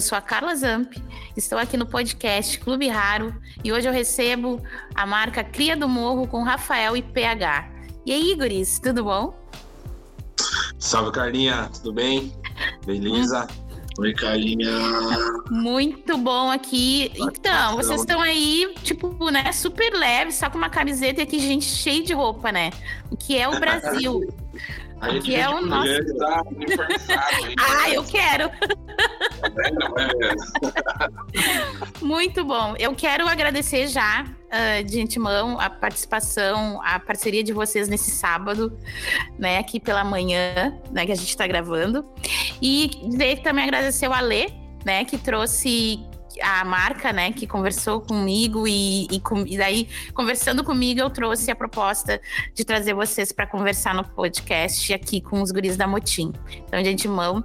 Eu sou a Carla Zamp, estou aqui no podcast Clube Raro e hoje eu recebo a marca Cria do Morro com Rafael e PH. E aí, Guris, tudo bom? Salve, Carlinha, tudo bem? Beleza? Oi, Carlinha. Muito bom aqui. Então, vocês estão aí, tipo, né, super leve, só com uma camiseta e aqui, gente, cheio de roupa, né? O que é o Brasil. A gente que é o nosso. Tá ah, eu quero! Muito bom. Eu quero agradecer já, uh, de antemão, a participação, a parceria de vocês nesse sábado, né, aqui pela manhã, né, que a gente está gravando. E também agradecer o Alê, né, que trouxe a marca, né, que conversou comigo e, e, com, e, daí, conversando comigo, eu trouxe a proposta de trazer vocês para conversar no podcast aqui com os guris da Motim. Então, de antemão,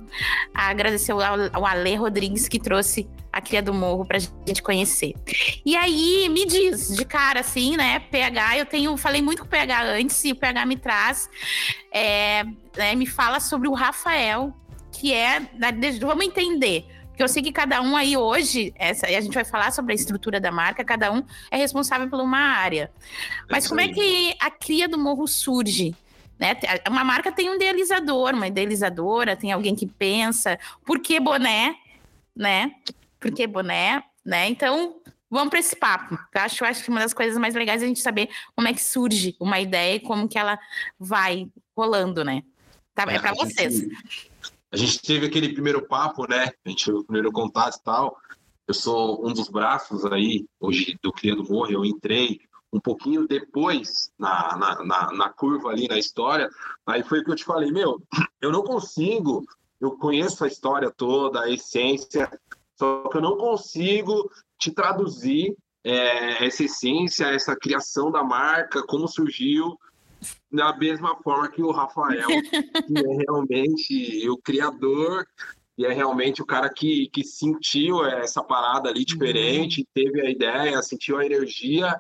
agradecer ao, ao Ale Rodrigues que trouxe a Cria do Morro para a gente conhecer. E aí, me diz, de cara assim, né, PH, eu tenho, falei muito com o PH antes e o PH me traz, é, né, me fala sobre o Rafael, que é, vamos entender, porque eu sei que cada um aí hoje, essa, a gente vai falar sobre a estrutura da marca, cada um é responsável por uma área. Mas como é que a cria do morro surge? Né? Uma marca tem um idealizador, uma idealizadora, tem alguém que pensa, por que boné, né? Por que boné, né? Então, vamos para esse papo. Eu acho, eu acho que uma das coisas mais legais é a gente saber como é que surge uma ideia e como que ela vai rolando, né? Tá, é para vocês. Gente a gente teve aquele primeiro papo, né? A gente teve o primeiro contato e tal. Eu sou um dos braços aí, hoje, do Cria do Morro. Eu entrei um pouquinho depois na, na, na, na, curva ali na história. Aí foi que eu te falei, meu, eu não consigo, eu conheço a história toda, a essência, só que eu não consigo te traduzir é, essa essência, essa criação da marca, como surgiu, da mesma forma que o Rafael, que é realmente o criador e é realmente o cara que, que sentiu essa parada ali diferente, uhum. teve a ideia, sentiu a energia,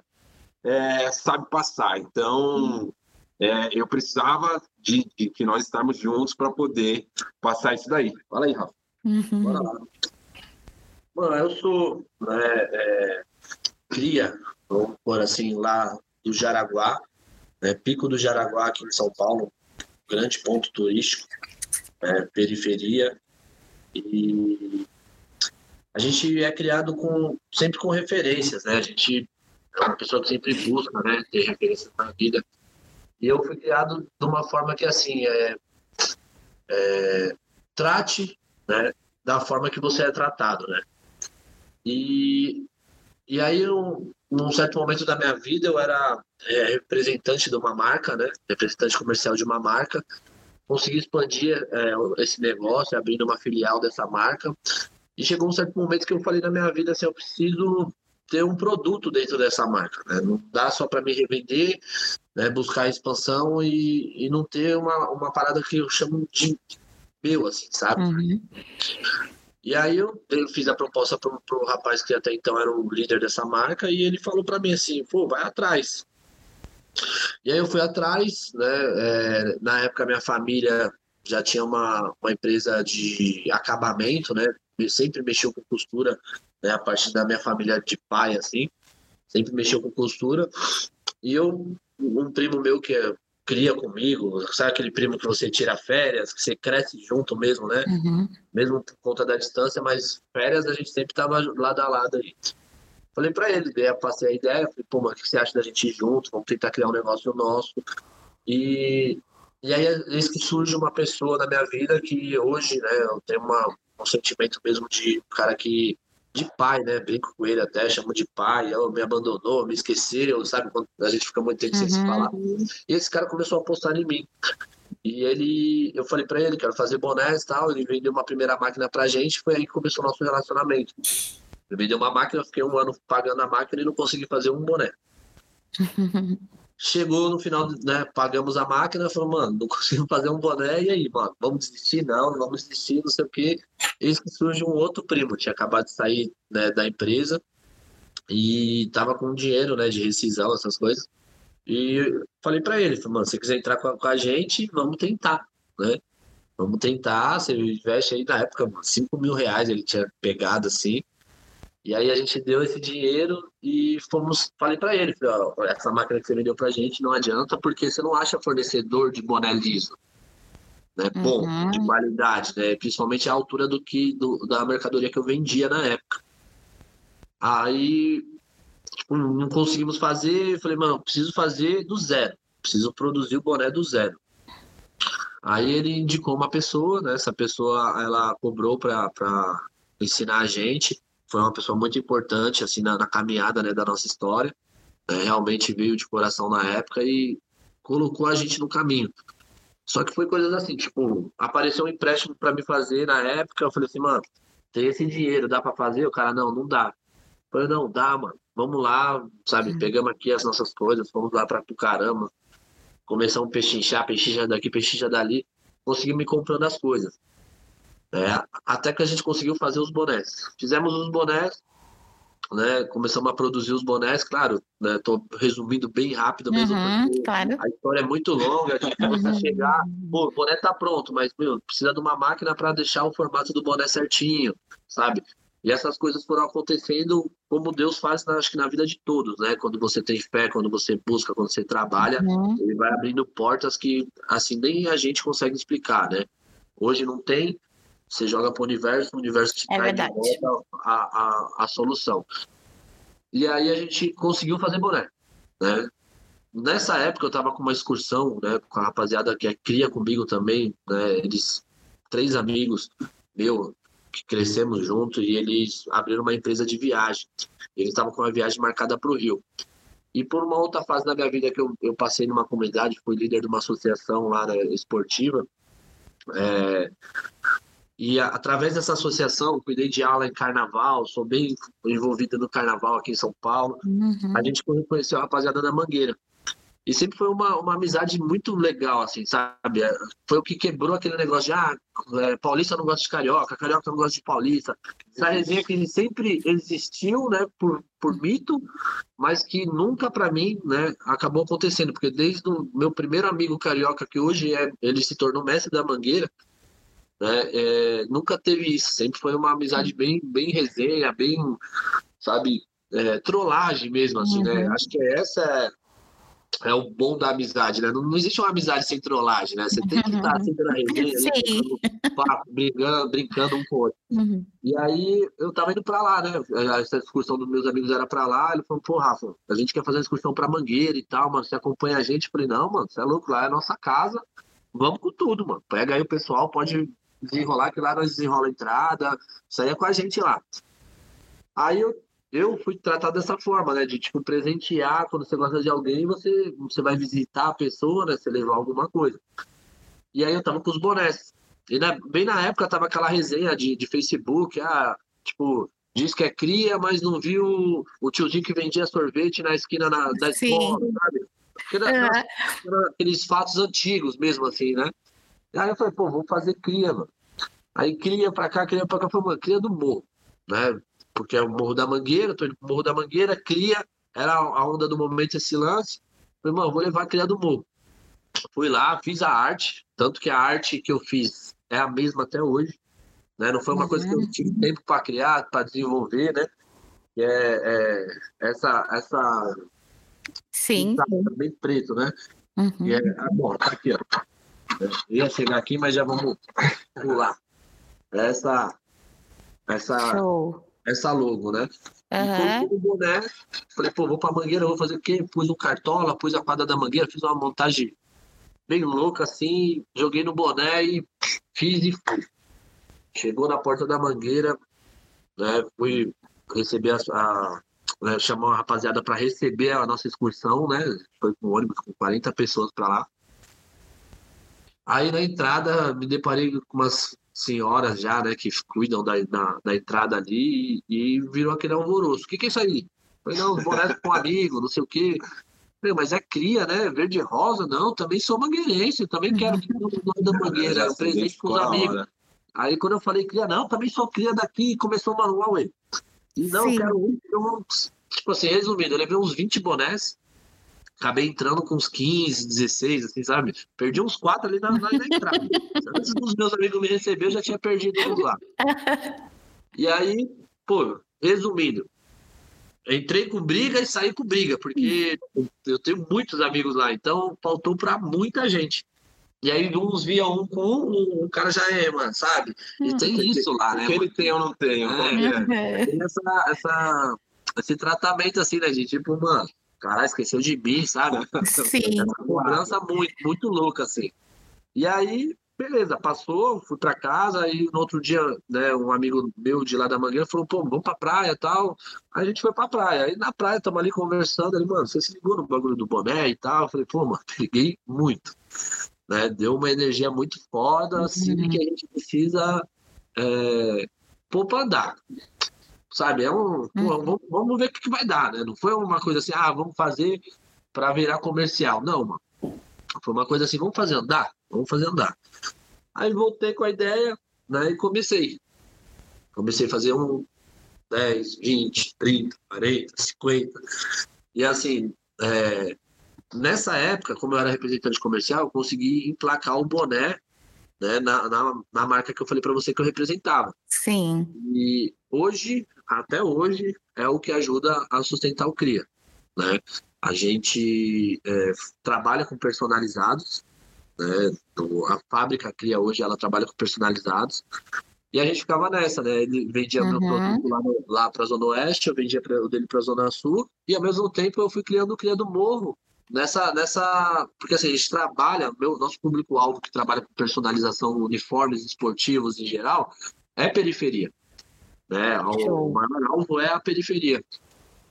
é, sabe passar. Então, uhum. é, eu precisava de, de, que nós estarmos juntos para poder passar isso daí. Fala aí, Rafa. Uhum. Bora lá. Mano, eu sou né, é, cria, vamos por assim, lá do Jaraguá, né? Pico do Jaraguá, aqui em São Paulo, grande ponto turístico, né? periferia. E a gente é criado com, sempre com referências, né? A gente é uma pessoa que sempre busca né? ter referências na vida. E eu fui criado de uma forma que, assim, é, é trate né? da forma que você é tratado, né? E, e aí, eu, num certo momento da minha vida, eu era é, representante de uma marca, né? Representante comercial de uma marca. Consegui expandir é, esse negócio, abrindo uma filial dessa marca. E chegou um certo momento que eu falei na minha vida assim, eu preciso ter um produto dentro dessa marca, né? Não dá só para me revender, né? buscar expansão e, e não ter uma, uma parada que eu chamo de meu, assim, sabe? Uhum. E aí eu, eu fiz a proposta pro, pro rapaz que até então era o líder dessa marca e ele falou para mim assim, pô, vai atrás. E aí eu fui atrás, né? É, na época minha família já tinha uma, uma empresa de acabamento, né? Eu sempre mexeu com costura, né? A partir da minha família de pai, assim, sempre mexeu com costura. E eu, um primo meu que é cria comigo, sabe aquele primo que você tira férias, que você cresce junto mesmo, né? Uhum. Mesmo por conta da distância, mas férias a gente sempre tava lado a lado aí. Falei para ele, eu passei a ideia, falei, pô, mas o que você acha da gente ir junto? Vamos tentar criar um negócio nosso. E, e aí é isso que surge uma pessoa na minha vida que hoje, né, eu tenho uma, um sentimento mesmo de cara que de pai, né? Brinco com ele até, chamo de pai, ela me abandonou, me esqueceu, sabe? Quando a gente fica muito tempo uhum. sem se uhum. falar. E esse cara começou a apostar em mim. E ele, eu falei para ele, quero fazer bonés e tal, ele vendeu uma primeira máquina pra gente, foi aí que começou o nosso relacionamento. Ele vendeu uma máquina, eu fiquei um ano pagando a máquina e não consegui fazer um boné. Chegou no final, né? Pagamos a máquina, falou, mano, não consigo fazer um boné, e aí, mano, vamos desistir? Não, vamos desistir, não sei o quê. Eis que surge um outro primo, tinha acabado de sair né, da empresa e tava com dinheiro, né, de rescisão, essas coisas. E falei para ele, falei, mano, se você quiser entrar com a, com a gente, vamos tentar, né? vamos tentar, você investe aí na época, 5 mil reais ele tinha pegado assim. E aí a gente deu esse dinheiro e fomos, falei para ele, falei, ó, essa máquina que você vendeu pra gente não adianta porque você não acha fornecedor de boné liso. Né, bom, uhum. de qualidade, né? Principalmente a altura do que do, da mercadoria que eu vendia na época. Aí tipo, não conseguimos fazer, falei, mano, preciso fazer do zero, preciso produzir o boné do zero. Aí ele indicou uma pessoa, né? Essa pessoa ela cobrou para ensinar a gente foi uma pessoa muito importante assim na, na caminhada né, da nossa história. Né, realmente veio de coração na época e colocou a gente no caminho. Só que foi coisas assim, tipo, apareceu um empréstimo para me fazer na época, eu falei assim, mano, tem esse dinheiro, dá para fazer? O cara, não, não dá. Eu falei, não, dá, mano. Vamos lá, sabe? Uhum. Pegamos aqui as nossas coisas, fomos lá para caramba. Começamos a pechinchar, pechincha daqui, pechincha dali. Conseguimos me comprando as coisas. É, até que a gente conseguiu fazer os bonés. Fizemos os bonés, né? Começamos a produzir os bonés, claro, né? Tô resumindo bem rápido mesmo, uhum, claro. a história é muito longa, a você uhum. chegar, pô, o boné tá pronto, mas meu, precisa de uma máquina para deixar o formato do boné certinho, sabe? E essas coisas foram acontecendo como Deus faz, acho que na vida de todos, né? Quando você tem fé, quando você busca, quando você trabalha, uhum. ele vai abrindo portas que, assim, nem a gente consegue explicar, né? Hoje não tem, você joga para o universo, o universo te é traz a, a, a solução. E aí a gente conseguiu fazer boné, né? Nessa época eu estava com uma excursão, né, com a rapaziada que é cria comigo também, né, eles três amigos meu que crescemos junto e eles abriram uma empresa de viagem. Eles estavam com uma viagem marcada para o Rio. E por uma outra fase da minha vida que eu, eu passei numa comunidade, fui líder de uma associação lá né, esportiva, é, e a, através dessa associação, cuidei de aula em carnaval, sou bem envolvida no carnaval aqui em São Paulo. Uhum. A gente conheceu a rapaziada da Mangueira. E sempre foi uma, uma amizade muito legal, assim, sabe? É, foi o que quebrou aquele negócio de, ah, é, paulista não gosta de carioca, carioca não gosta de paulista. Essa resenha que sempre existiu, né, por, por mito, mas que nunca para mim, né, acabou acontecendo. Porque desde o meu primeiro amigo carioca, que hoje é, ele se tornou mestre da Mangueira, né? É, nunca teve isso, sempre foi uma amizade bem, bem resenha, bem, sabe, é, trollagem mesmo, assim, né? uhum. né? Acho que essa é, é, o bom da amizade, né? Não, não, existe uma amizade sem trollagem, né? Você tem que estar sempre na resenha, papo, brincando, brincando um com o outro. Uhum. E aí eu tava indo para lá, né? Essa excursão dos meus amigos era para lá, ele falou, pô, Rafa, a gente quer fazer uma excursão para Mangueira e tal, mano, você acompanha a gente? Eu falei, não, mano, você é louco, lá é a nossa casa, vamos com tudo, mano. Pega aí o pessoal, pode desenrolar, que lá nós desenrola a entrada, saia com a gente lá. Aí eu, eu fui tratado dessa forma, né? De tipo presentear quando você gosta de alguém, você, você vai visitar a pessoa, né? Você levar alguma coisa. E aí eu tava com os bonés. E na, bem na época tava aquela resenha de, de Facebook, ah, tipo, diz que é cria, mas não viu o tiozinho que vendia sorvete na esquina na, da escola, Sim. sabe? Porque era, era, era aqueles fatos antigos mesmo, assim, né? Aí eu falei, pô, vou fazer cria, mano. Aí cria pra cá, cria pra cá, foi uma cria do morro, né? Porque é o Morro da Mangueira, tô indo pro Morro da Mangueira, cria, era a onda do momento esse lance. Falei, mano, vou levar a cria do morro. Fui lá, fiz a arte, tanto que a arte que eu fiz é a mesma até hoje. Né? Não foi uma uhum. coisa que eu tive tempo para criar, para desenvolver, né? Que é, é, essa, essa. Sim. Bem preto, né? Uhum. E é, ah, bom, tá aqui, ó. Eu ia chegar aqui, mas já vamos pular. Essa, essa, Show. essa logo, né? Uhum. o boné, falei, pô, vou pra mangueira, vou fazer o quê? Pus o cartola, pus a quadra da mangueira, fiz uma montagem bem louca assim, joguei no boné e fiz e fui. Chegou na porta da mangueira, né? Fui receber a, a né, chamou a rapaziada para receber a nossa excursão, né? Foi com ônibus com 40 pessoas para lá. Aí na entrada me deparei com umas senhoras já, né, que cuidam da, da, da entrada ali e, e, virou aquele alvoroço. O que, que é isso aí? Falei, não, boneco com um amigo, não sei o quê. Falei, mas é cria, né? Verde e rosa, não, também sou mangueirense, também quero que o nome da mangueira, presente com os amigos. Aí quando eu falei cria, não, também sou cria daqui, começou o manual aí. E não, Sim. quero um, tipo assim, resumindo, eu levei uns 20 bonés acabei entrando com uns 15, 16, assim, sabe? Perdi uns quatro ali na, na, na entrada. Antes dos meus amigos me receber, eu já tinha perdido uns lá. E aí, pô, resumindo, entrei com briga e saí com briga, porque eu tenho muitos amigos lá, então faltou para muita gente. E aí uns via um com um, o cara já é, mano, sabe? E tem isso lá, né? O que ele tem eu não tenho. É, é. Tem essa, essa, esse tratamento assim, né, gente? Tipo, mano, caralho, esqueceu de mim, sabe? Sim. Essa cobrança muito, muito louca, assim. E aí, beleza, passou, fui para casa, aí no outro dia, né, um amigo meu de lá da Mangueira falou, pô, vamos pra praia e tal. Aí a gente foi pra praia. Aí na praia, tamo ali conversando, ele, mano, você se ligou no bagulho do boné e tal? Eu falei, pô, mano, peguei muito. Né? Deu uma energia muito foda, assim, uhum. que a gente precisa é, pôr pra andar. Sabe, é um. Uhum. Pô, vamos, vamos, ver o que, que vai dar, né? Não foi uma coisa assim, ah, vamos fazer para virar comercial. Não, mano. Foi uma coisa assim, vamos fazer andar? Vamos fazer andar. Aí voltei com a ideia, né? E comecei. Comecei a fazer um 10, 20, 30, 40, 50. E assim, é, nessa época, como eu era representante comercial, eu consegui emplacar o boné né, na, na, na marca que eu falei para você que eu representava. Sim. E hoje, até hoje, é o que ajuda a sustentar o CRIA. Né? A gente é, trabalha com personalizados, né? A fábrica cria hoje, ela trabalha com personalizados. E a gente ficava nessa, né? Ele vendia uhum. meu produto lá, lá para a Zona Oeste, eu vendia pra, o dele para a Zona Sul, e ao mesmo tempo eu fui criando o Cria do Morro. Nessa, nessa. Porque assim, a gente trabalha, meu, nosso público-alvo que trabalha com personalização, uniformes esportivos em geral, é periferia. Né? O maior alvo é a periferia.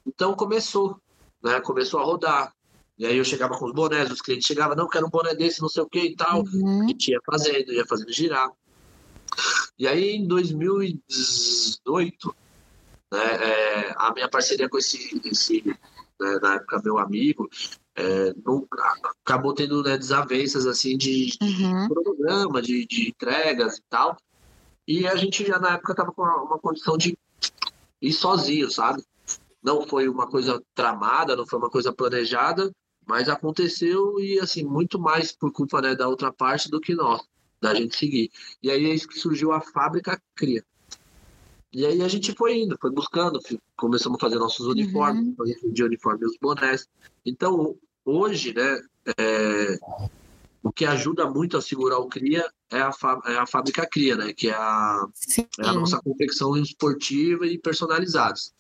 Então começou, né? Começou a rodar. E aí eu chegava com os bonés, os clientes chegavam, não, quero um boné desse, não sei o que e tal. Uhum. E ia fazendo, ia fazendo girar. E aí em 2018, né, é, a minha parceria com esse, esse né, na época meu amigo, é, não, acabou tendo né, desavenças assim de, uhum. de programa, de, de, entregas e tal. E a gente já na época estava com uma, uma condição de ir sozinho, sabe? Não foi uma coisa tramada, não foi uma coisa planejada, mas aconteceu e, assim, muito mais por culpa né, da outra parte do que nós, da gente seguir. E aí é isso que surgiu a fábrica Cria. E aí a gente foi indo, foi buscando, começamos a fazer nossos uniformes, uhum. fazer de uniforme os bonés. Então, hoje, né, é, o que ajuda muito a segurar o CRIA é a, é a fábrica CRIA, né, que é a, é a nossa confecção esportiva e personalizados.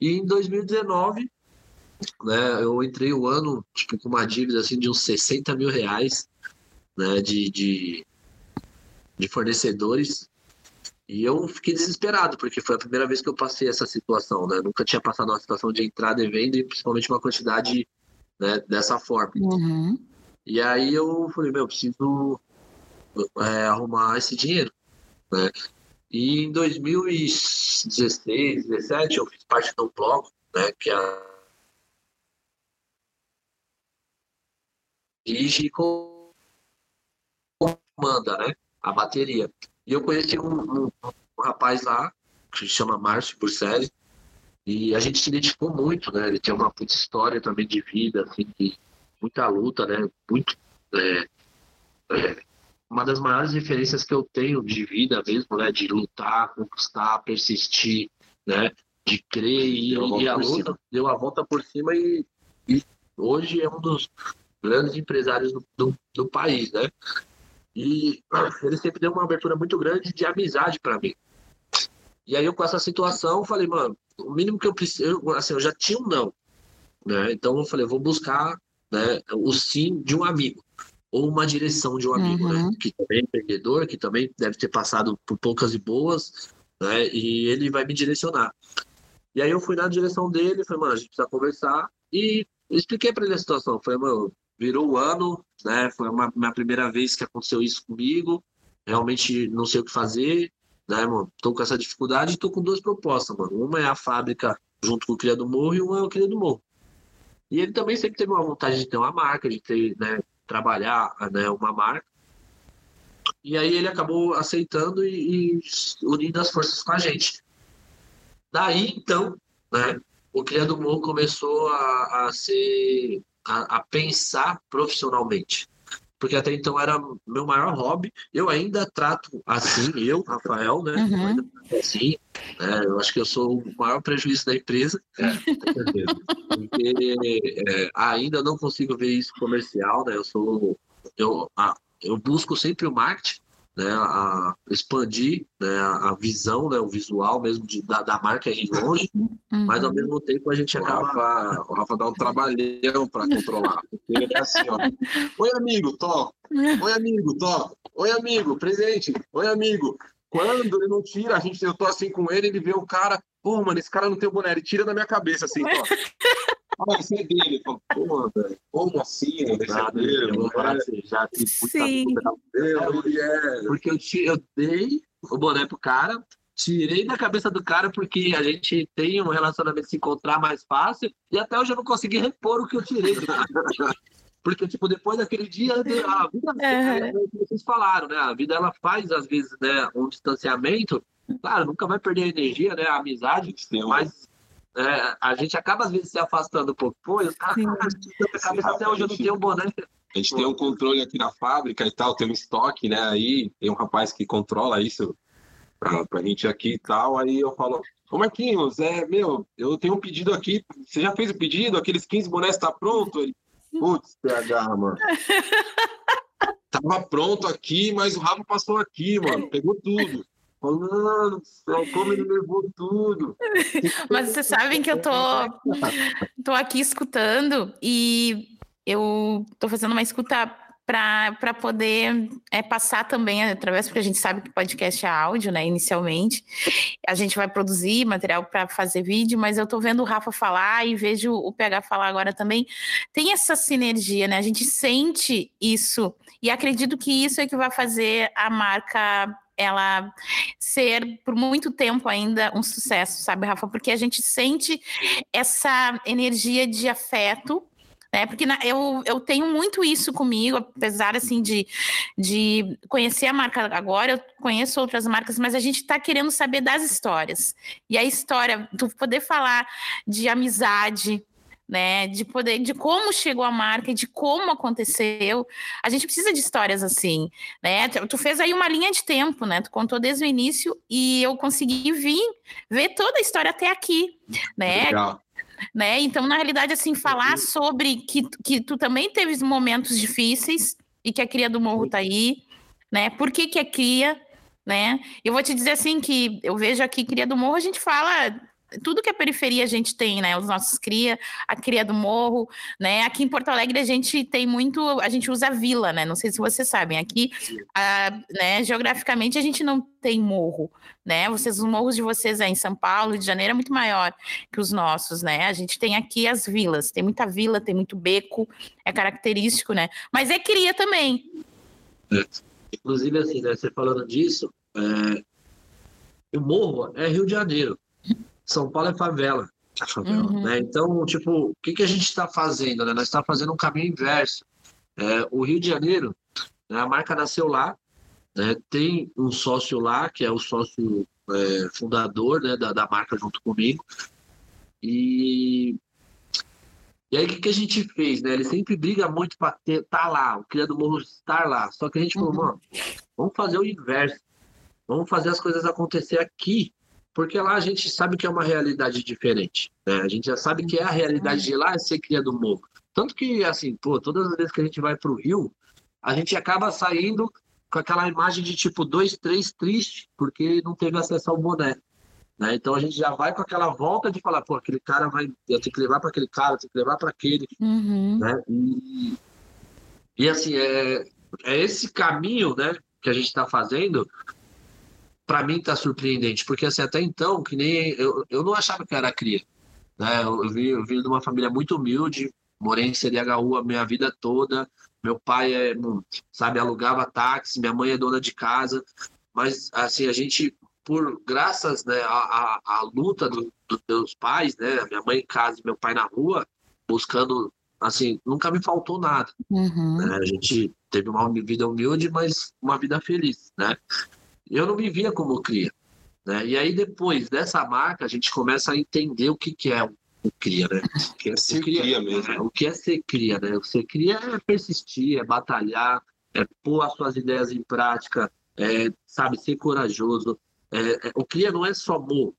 E em 2019, né? Eu entrei o ano tipo, com uma dívida assim, de uns 60 mil reais né, de, de, de fornecedores. E eu fiquei desesperado, porque foi a primeira vez que eu passei essa situação, né? Nunca tinha passado uma situação de entrada e venda, e principalmente uma quantidade né, dessa forma. Uhum. E aí eu falei, meu, preciso é, arrumar esse dinheiro, né? E em 2016, 2017, eu fiz parte de um bloco, né, que é a dirige e comanda, né? A bateria. E eu conheci um, um, um rapaz lá, que se chama Márcio Burselli, e a gente se identificou muito, né? Ele tinha uma puta história também de vida, assim, de muita luta, né? Muito. É, é, uma das maiores referências que eu tenho de vida mesmo, né? De lutar, conquistar, persistir, né? De crer e, e a luta deu a volta por cima e, e hoje é um dos grandes empresários do, do, do país, né? E ele sempre deu uma abertura muito grande de amizade para mim. E aí eu com essa situação falei, mano, o mínimo que eu preciso, assim, eu já tinha um não, né? Então eu falei, eu vou buscar, né, o sim de um amigo ou uma direção de um amigo, né? uhum. né? Que também é empreendedor, que também deve ter passado por poucas e boas, né? E ele vai me direcionar. E aí eu fui na direção dele, falei, mano, a gente precisa conversar e expliquei para ele a situação. Falei, mano, virou o ano, né? Foi uma minha primeira vez que aconteceu isso comigo. Realmente não sei o que fazer, né, mano? Tô com essa dificuldade e tô com duas propostas, mano. Uma é a fábrica junto com o Cria do Morro e uma é o Cria do Morro. E ele também sempre teve uma vontade de ter uma marca, de ter, né, trabalhar, né, uma marca. E aí ele acabou aceitando e, e unindo as forças com a gente. Daí, então, né, o Cria do Morro começou a, a ser a, a pensar profissionalmente porque até então era meu maior hobby. Eu ainda trato assim, eu, Rafael, né? Uhum. Assim, né? Eu acho que eu sou o maior prejuízo da empresa. É, porque é, ainda não consigo ver isso comercial, né? Eu sou. Eu, a, eu busco sempre o marketing, né, a expandir né, a visão, né, o visual mesmo de, da, da marca ir longe, uhum. mas ao mesmo tempo a gente acaba. O Rafa, o Rafa dá um trabalhão para controlar. Ele é assim, ó. Oi, amigo, to. Oi, amigo, to. Oi, amigo, presente. Oi, amigo. Quando ele não tira, a gente, eu tô assim com ele, ele vê o cara, pô, mano, esse cara não tem o boné, ele tira da minha cabeça, assim, ó. Ah, é dele. Pô, mano, como assim? Esse é dele, de já tem muita é, Porque eu, te, eu dei o boné pro cara, tirei da cabeça do cara porque a gente tem um relacionamento se encontrar mais fácil e até hoje eu não consegui repor o que eu tirei do cara. Porque, tipo, depois daquele dia, a vida, uhum. é, vocês falaram, né? A vida, ela faz, às vezes, né, um distanciamento. Claro, nunca vai perder a energia, né? A amizade, mas é, a gente acaba, às vezes, se afastando um pouco. Pô, os caras, cabeça até hoje eu não tenho um boné. A gente tem um controle aqui na fábrica e tal, tem um estoque, né? Aí tem um rapaz que controla isso pra, pra gente aqui e tal. Aí eu falo, Ô Marquinhos, é, meu, eu tenho um pedido aqui. Você já fez o pedido? Aqueles 15 bonés tá pronto? Ele, putz, PH, mano. Tava pronto aqui, mas o Rafa passou aqui, mano. Pegou tudo. Mano, como ele levou tudo. Mas vocês sabem que eu tô, tô aqui escutando e eu tô fazendo uma escuta para poder é, passar também através, porque a gente sabe que podcast é áudio, né? Inicialmente. A gente vai produzir material para fazer vídeo, mas eu tô vendo o Rafa falar e vejo o PH falar agora também. Tem essa sinergia, né? A gente sente isso e acredito que isso é que vai fazer a marca ela ser por muito tempo ainda um sucesso, sabe, Rafa? Porque a gente sente essa energia de afeto né? Porque na, eu, eu tenho muito isso comigo, apesar assim de, de conhecer a marca agora, eu conheço outras marcas, mas a gente está querendo saber das histórias. E a história, tu poder falar de amizade, né? De poder, de como chegou a marca e de como aconteceu. A gente precisa de histórias assim, né? Tu fez aí uma linha de tempo, né? Tu contou desde o início e eu consegui vir ver toda a história até aqui, né? Legal. Né? Então, na realidade, assim, falar sobre que, que tu também teve momentos difíceis e que a cria do morro tá aí, né? Por que, que é cria, né? Eu vou te dizer assim que eu vejo aqui cria do morro, a gente fala tudo que a periferia a gente tem, né? Os nossos cria, a cria do morro, né? Aqui em Porto Alegre a gente tem muito, a gente usa vila, né? Não sei se vocês sabem. Aqui, a, né, geograficamente a gente não tem morro, né? Vocês, os morros de vocês aí em São Paulo, de Janeiro é muito maior que os nossos, né? A gente tem aqui as vilas, tem muita vila, tem muito beco, é característico, né? Mas é cria também. É. Inclusive, assim, né, você falando disso, é... o morro é Rio de Janeiro. São Paulo é favela. É favela uhum. né? Então, tipo, o que, que a gente está fazendo? Né? Nós estamos fazendo um caminho inverso. É, o Rio de Janeiro, né, a marca nasceu lá, né, tem um sócio lá, que é o sócio é, fundador né, da, da marca junto comigo. E, e aí, o que, que a gente fez? Né? Ele sempre briga muito para estar tá lá, o Criado Morro estar lá. Só que a gente falou, uhum. mano, vamos fazer o inverso. Vamos fazer as coisas acontecer aqui porque lá a gente sabe que é uma realidade diferente. Né? A gente já sabe que é a realidade de lá é ser cria do morro. Tanto que, assim, pô, todas as vezes que a gente vai para o Rio, a gente acaba saindo com aquela imagem de tipo dois, três triste, porque não teve acesso ao boné. Né? Então a gente já vai com aquela volta de falar, pô, aquele cara vai, eu tenho que levar para aquele cara, eu tenho que levar para aquele. Uhum. Né? E, e assim, é, é esse caminho né, que a gente está fazendo para mim tá surpreendente, porque assim, até então, que nem eu, eu não achava que era cria. Né? Eu, vi, eu vim de uma família muito humilde, morei em CDHU a minha vida toda. Meu pai é, sabe, alugava táxi, minha mãe é dona de casa, mas assim, a gente, por graças né, à, à, luta do, dos meus pais, né, minha mãe em casa e meu pai na rua, buscando, assim, nunca me faltou nada. Uhum. Né? A gente teve uma vida humilde, mas uma vida feliz, né? Eu não me via como cria. Né? E aí, depois dessa marca, a gente começa a entender o que, que é o cria, né? O que é ser cria, cria mesmo. É, o que é ser cria, né? O ser cria é persistir, é batalhar, é pôr as suas ideias em prática, é, sabe, ser corajoso. É, é, o cria não é só morro,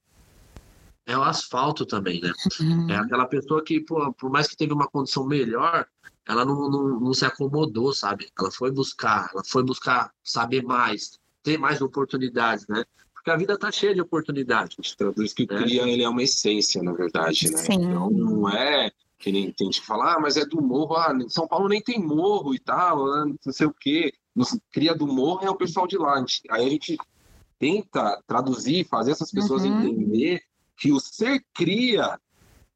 é o asfalto também, né? Uhum. É aquela pessoa que, pô, por mais que teve uma condição melhor, ela não, não, não, se acomodou, sabe? Ela foi buscar, ela foi buscar saber mais, ter mais oportunidades, né? Porque a vida tá cheia de oportunidades. Traduz que né? cria, ele é uma essência, na verdade, né? Sim. Então, não é que nem tem gente que fala, ah, mas é do morro, ah, São Paulo nem tem morro e tal, ah, não sei o quê. Cria do morro é o pessoal de lá. Aí a gente tenta traduzir, fazer essas pessoas uhum. entender que o ser cria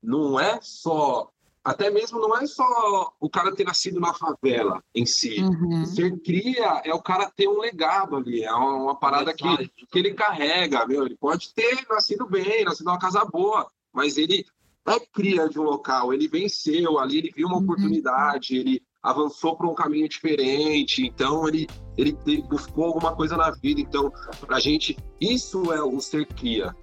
não é só até mesmo não é só o cara ter nascido na favela em si. Uhum. Ser cria é o cara ter um legado ali, é uma, uma parada que, que ele carrega, meu. Ele pode ter nascido bem, nascido numa casa boa, mas ele é cria de um local, ele venceu ali, ele viu uma uhum. oportunidade, ele avançou para um caminho diferente, então ele, ele buscou alguma coisa na vida. Então, para a gente, isso é o ser cria.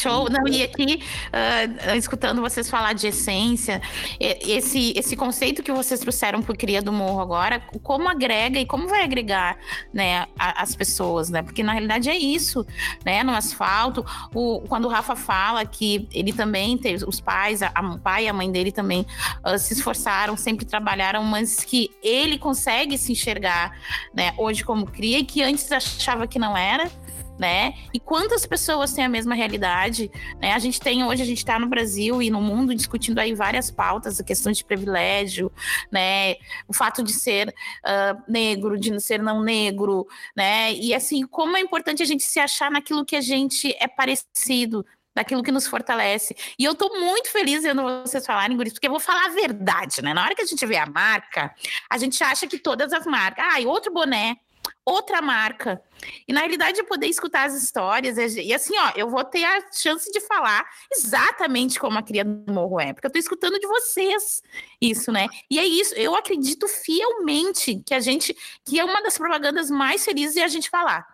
Show. Não, e aqui, uh, escutando vocês falar de essência, esse, esse conceito que vocês trouxeram para o Cria do Morro agora, como agrega e como vai agregar né, as pessoas, né? Porque na realidade é isso, né? No asfalto, o, quando o Rafa fala que ele também teve, os pais, a, a pai e a mãe dele também uh, se esforçaram, sempre trabalharam, mas que ele consegue se enxergar, né, hoje como cria e que antes achava que não era né? E quantas pessoas têm a mesma realidade, né? A gente tem hoje, a gente está no Brasil e no mundo discutindo aí várias pautas, a questão de privilégio, né? O fato de ser uh, negro, de ser não negro, né? E assim, como é importante a gente se achar naquilo que a gente é parecido, daquilo que nos fortalece. E eu tô muito feliz vendo vocês falarem, Guris, porque eu vou falar a verdade, né? Na hora que a gente vê a marca, a gente acha que todas as marcas, ah, e outro boné, outra marca. E na realidade, poder escutar as histórias, e assim, ó, eu vou ter a chance de falar exatamente como a Cria do Morro é, porque eu tô escutando de vocês isso, né? E é isso, eu acredito fielmente que a gente, que é uma das propagandas mais felizes é a gente falar.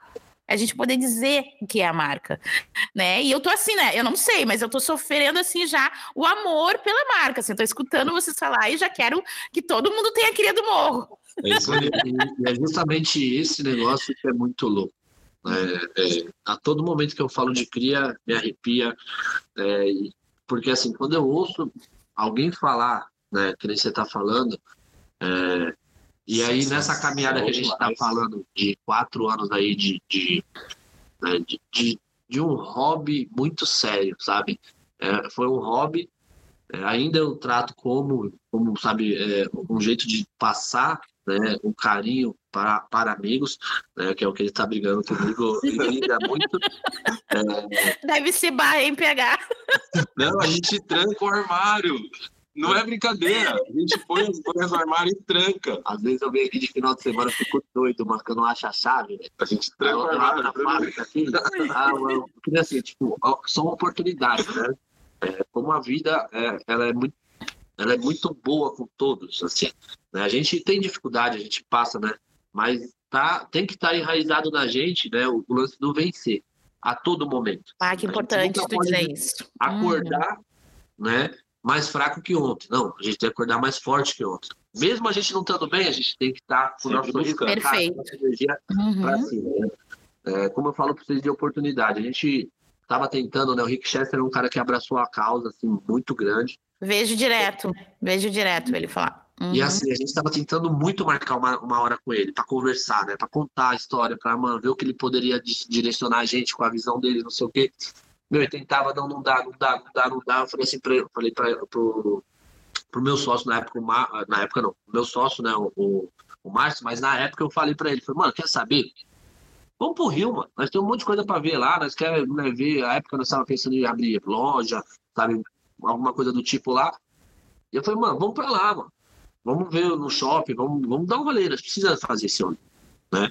A gente poder dizer o que é a marca, né? E eu tô assim, né? Eu não sei, mas eu tô sofrendo assim já o amor pela marca. Assim, eu tô escutando vocês falar e já quero que todo mundo tenha cria do morro. É, isso e, e é justamente esse negócio que é muito louco. É, é, a todo momento que eu falo de cria, me arrepia. É, porque, assim, quando eu ouço alguém falar, né, que nem você está falando, é, e aí nessa caminhada que a gente está falando de quatro anos aí de, de, né, de, de, de, um hobby muito sério, sabe? É, foi um hobby, ainda eu trato como, como sabe, um jeito de passar né, um carinho para, para amigos, né, que é o que ele está brigando comigo, ele liga muito. É... Deve ser barra em pegar. Não, a gente tranca o armário. Não é brincadeira. A gente põe as coisas no armário e tranca. Às vezes eu venho aqui de final de semana, fico doido, mas que eu não acho a chave. Né? A gente tranca o armário. Na fábrica, aqui, ah, eu, assim, tipo, são oportunidades, né? É, como a vida, é, ela é muito ela é muito boa com todos, assim. Né? A gente tem dificuldade, a gente passa, né? Mas tá, tem que estar tá enraizado na gente, né? O, o, lance do vencer a todo momento. Ah, que importante tu dizer isso. Acordar, hum. né? Mais fraco que ontem. Não, a gente tem que acordar mais forte que ontem. Mesmo a gente não estando bem, a gente tem que estar tá com o nosso sorriso Perfeito. Cara, energia uhum. para cima. Né? É, como eu falo para vocês de oportunidade, a gente estava tentando, né? O Rick Chester é um cara que abraçou a causa assim muito grande. Vejo direto, vejo direto ele falar. Uhum. E assim, a gente estava tentando muito marcar uma, uma hora com ele, para conversar, né? Para contar a história, para ver o que ele poderia direcionar a gente com a visão dele, não sei o quê. Meu, ele tentava, não, não dá, não dá, não dá, não dá. Eu falei assim, pra, eu falei para pro, pro meu sócio na época, na época não, meu sócio, né, o, o, o Márcio, mas na época eu falei para ele, falei, mano, quer saber? Vamos pro Rio, mano. Nós temos um monte de coisa para ver lá, nós queremos né, ver, a época nós estávamos pensando em abrir loja, sabe, alguma coisa do tipo lá. E eu falei, mano, vamos pra lá, mano. Vamos ver no shopping, vamos, vamos dar um rolê, nós precisa fazer esse ano, né?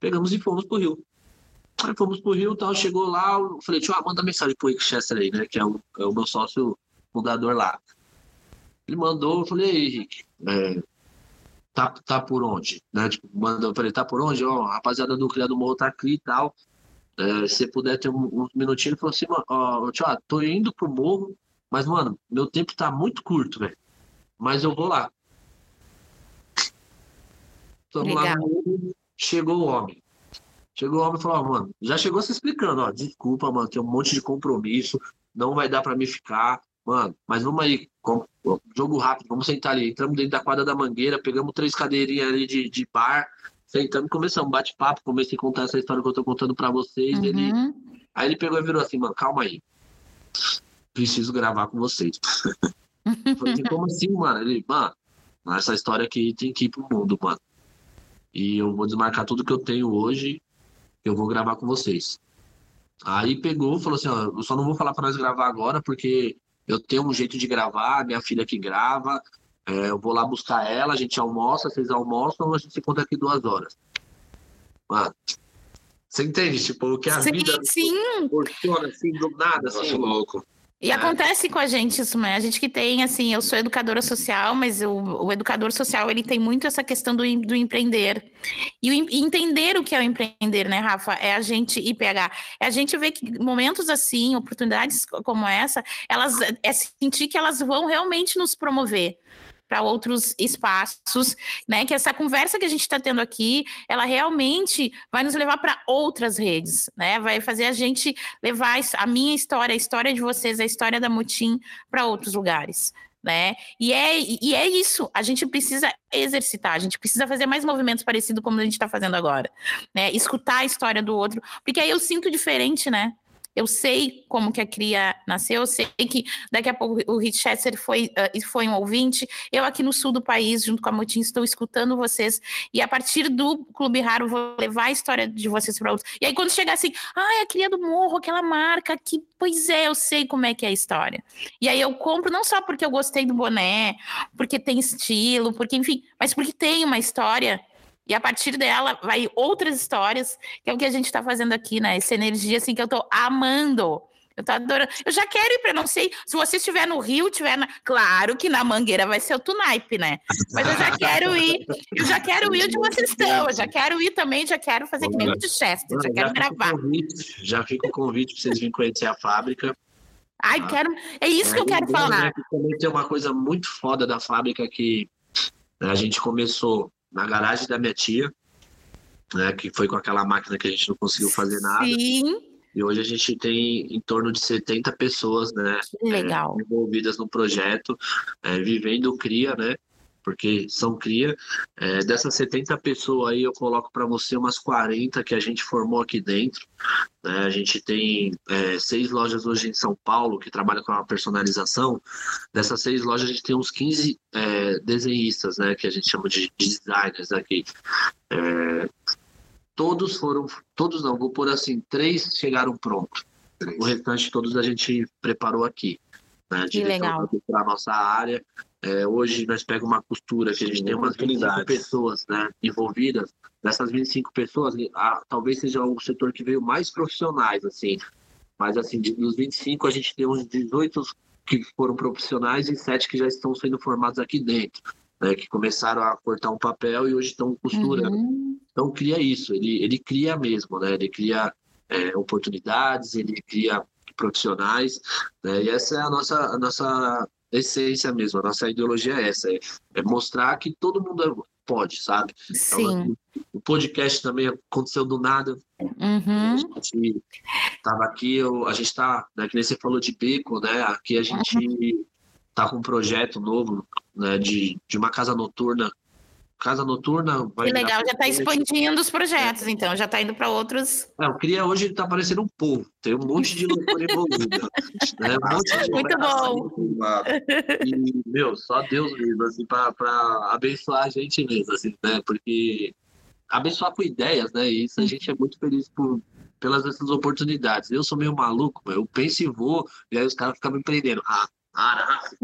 Pegamos e fomos pro Rio. Aí fomos pro Rio, tal, chegou lá, eu falei, tio, ah, manda mensagem pro Rick Chester aí, né? Que é o, é o meu sócio fundador lá. Ele mandou, eu falei, ei, Rick, é, tá, tá por onde? Né? Tipo, manda, eu falei, tá por onde? Ó, rapaziada do Criado Morro tá aqui e tal. É, se puder ter uns um, um minutinhos, ele falou assim, ó, tio, ah, tô indo pro morro, mas, mano, meu tempo tá muito curto, velho. Mas eu vou lá. Tamo lá no chegou o homem. Chegou o homem e falou, mano, já chegou se explicando, ó, desculpa, mano, tem um monte de compromisso, não vai dar para mim ficar, mano, mas vamos aí, jogo rápido, vamos sentar ali. Entramos dentro da quadra da mangueira, pegamos três cadeirinhas ali de, de bar, sentamos e começamos, bate-papo, comecei a contar essa história que eu tô contando para vocês. Uhum. Ele, aí ele pegou e virou assim, mano, calma aí. Preciso gravar com vocês. falei assim, como assim, mano? Ele, mano, essa história aqui tem que ir pro mundo, mano. E eu vou desmarcar tudo que eu tenho hoje, eu vou gravar com vocês. Aí pegou, falou assim, ó, eu só não vou falar para nós gravar agora, porque eu tenho um jeito de gravar, minha filha que grava, é, eu vou lá buscar ela, a gente almoça, vocês almoçam, a gente se encontra aqui duas horas. Mano, você entende? Tipo, o que a sim, vida sim. funciona assim, do nada, assim. Nossa, louco. E é. acontece com a gente isso, né? A gente que tem, assim, eu sou educadora social, mas o, o educador social, ele tem muito essa questão do, do empreender. E, o, e entender o que é o empreender, né, Rafa? É a gente IPH. É a gente ver que momentos assim, oportunidades como essa, elas é sentir que elas vão realmente nos promover para outros espaços, né? Que essa conversa que a gente está tendo aqui, ela realmente vai nos levar para outras redes, né? Vai fazer a gente levar a minha história, a história de vocês, a história da Mutim para outros lugares. Né? E é, e é isso, a gente precisa exercitar, a gente precisa fazer mais movimentos parecidos como a gente está fazendo agora, né? Escutar a história do outro, porque aí eu sinto diferente, né? Eu sei como que a cria nasceu, eu sei que daqui a pouco o Richester foi, uh, foi um ouvinte. Eu aqui no sul do país, junto com a Motim, estou escutando vocês. E a partir do Clube Raro, vou levar a história de vocês para outros. E aí, quando chegar assim, ah, a cria do morro, aquela marca que, pois é, eu sei como é que é a história. E aí eu compro não só porque eu gostei do boné, porque tem estilo, porque, enfim, mas porque tem uma história e a partir dela vai outras histórias, que é o que a gente está fazendo aqui, né? Essa energia assim que eu estou amando. Eu tô adorando. Eu já quero ir para não sei se você estiver no Rio, estiver na, claro que na Mangueira vai ser o Tunaipe, né? Mas eu já quero ir. Eu já quero ir onde vocês estão. Eu já quero ir também, já quero fazer que nem o de Chester, já, já quero gravar. Convite, já fica o convite para vocês virem conhecer a fábrica. Ai, ah, quero. É isso é, que eu quero falar. Também tem uma coisa muito foda da fábrica que a gente começou na garagem da minha tia, né, que foi com aquela máquina que a gente não conseguiu fazer nada. Sim. E hoje a gente tem em torno de 70 pessoas, né, Legal. É, envolvidas no projeto, é, vivendo o CRIA, né, porque são cria. É, dessas 70 pessoas aí, eu coloco para você umas 40 que a gente formou aqui dentro. Né? A gente tem é, seis lojas hoje em São Paulo que trabalham com a personalização. Dessas seis lojas, a gente tem uns 15 é, desenhistas, né? que a gente chama de designers aqui. É, todos foram, todos não, vou pôr assim, três chegaram prontos. O restante todos a gente preparou aqui. Né? Que legal. Para a nossa área. É, hoje nós pegamos uma costura que a gente tem umas 25 pessoas né, envolvidas. Dessas 25 pessoas, a, talvez seja o setor que veio mais profissionais, assim. Mas assim, de, dos 25 a gente tem uns 18 que foram profissionais e 7 que já estão sendo formados aqui dentro. Né, que começaram a cortar um papel e hoje estão costurando. Uhum. Então cria isso, ele, ele cria mesmo, né? Ele cria é, oportunidades, ele cria profissionais, né? E essa é a nossa, a nossa essência mesmo, a nossa ideologia é essa, é, é mostrar que todo mundo pode, sabe? Sim. Então, o podcast também aconteceu do nada. Uhum. A gente estava aqui, eu, a gente está, né, que nem você falou de beco, né? Aqui a gente uhum. tá com um projeto novo, né, de, de uma casa noturna Casa Noturna vai. Que legal, já está expandindo os projetos, então, já está indo para outros. É, o Cria hoje está parecendo um povo, tem um monte de loucura envolvida. né? um monte de Muito bom. E, meu, só Deus mesmo, assim, para abençoar a gente mesmo, assim, né? Porque abençoar com ideias, né? E isso a gente é muito feliz por, pelas essas oportunidades. Eu sou meio maluco, eu penso e vou, e aí os caras ficam me prendendo. Ah,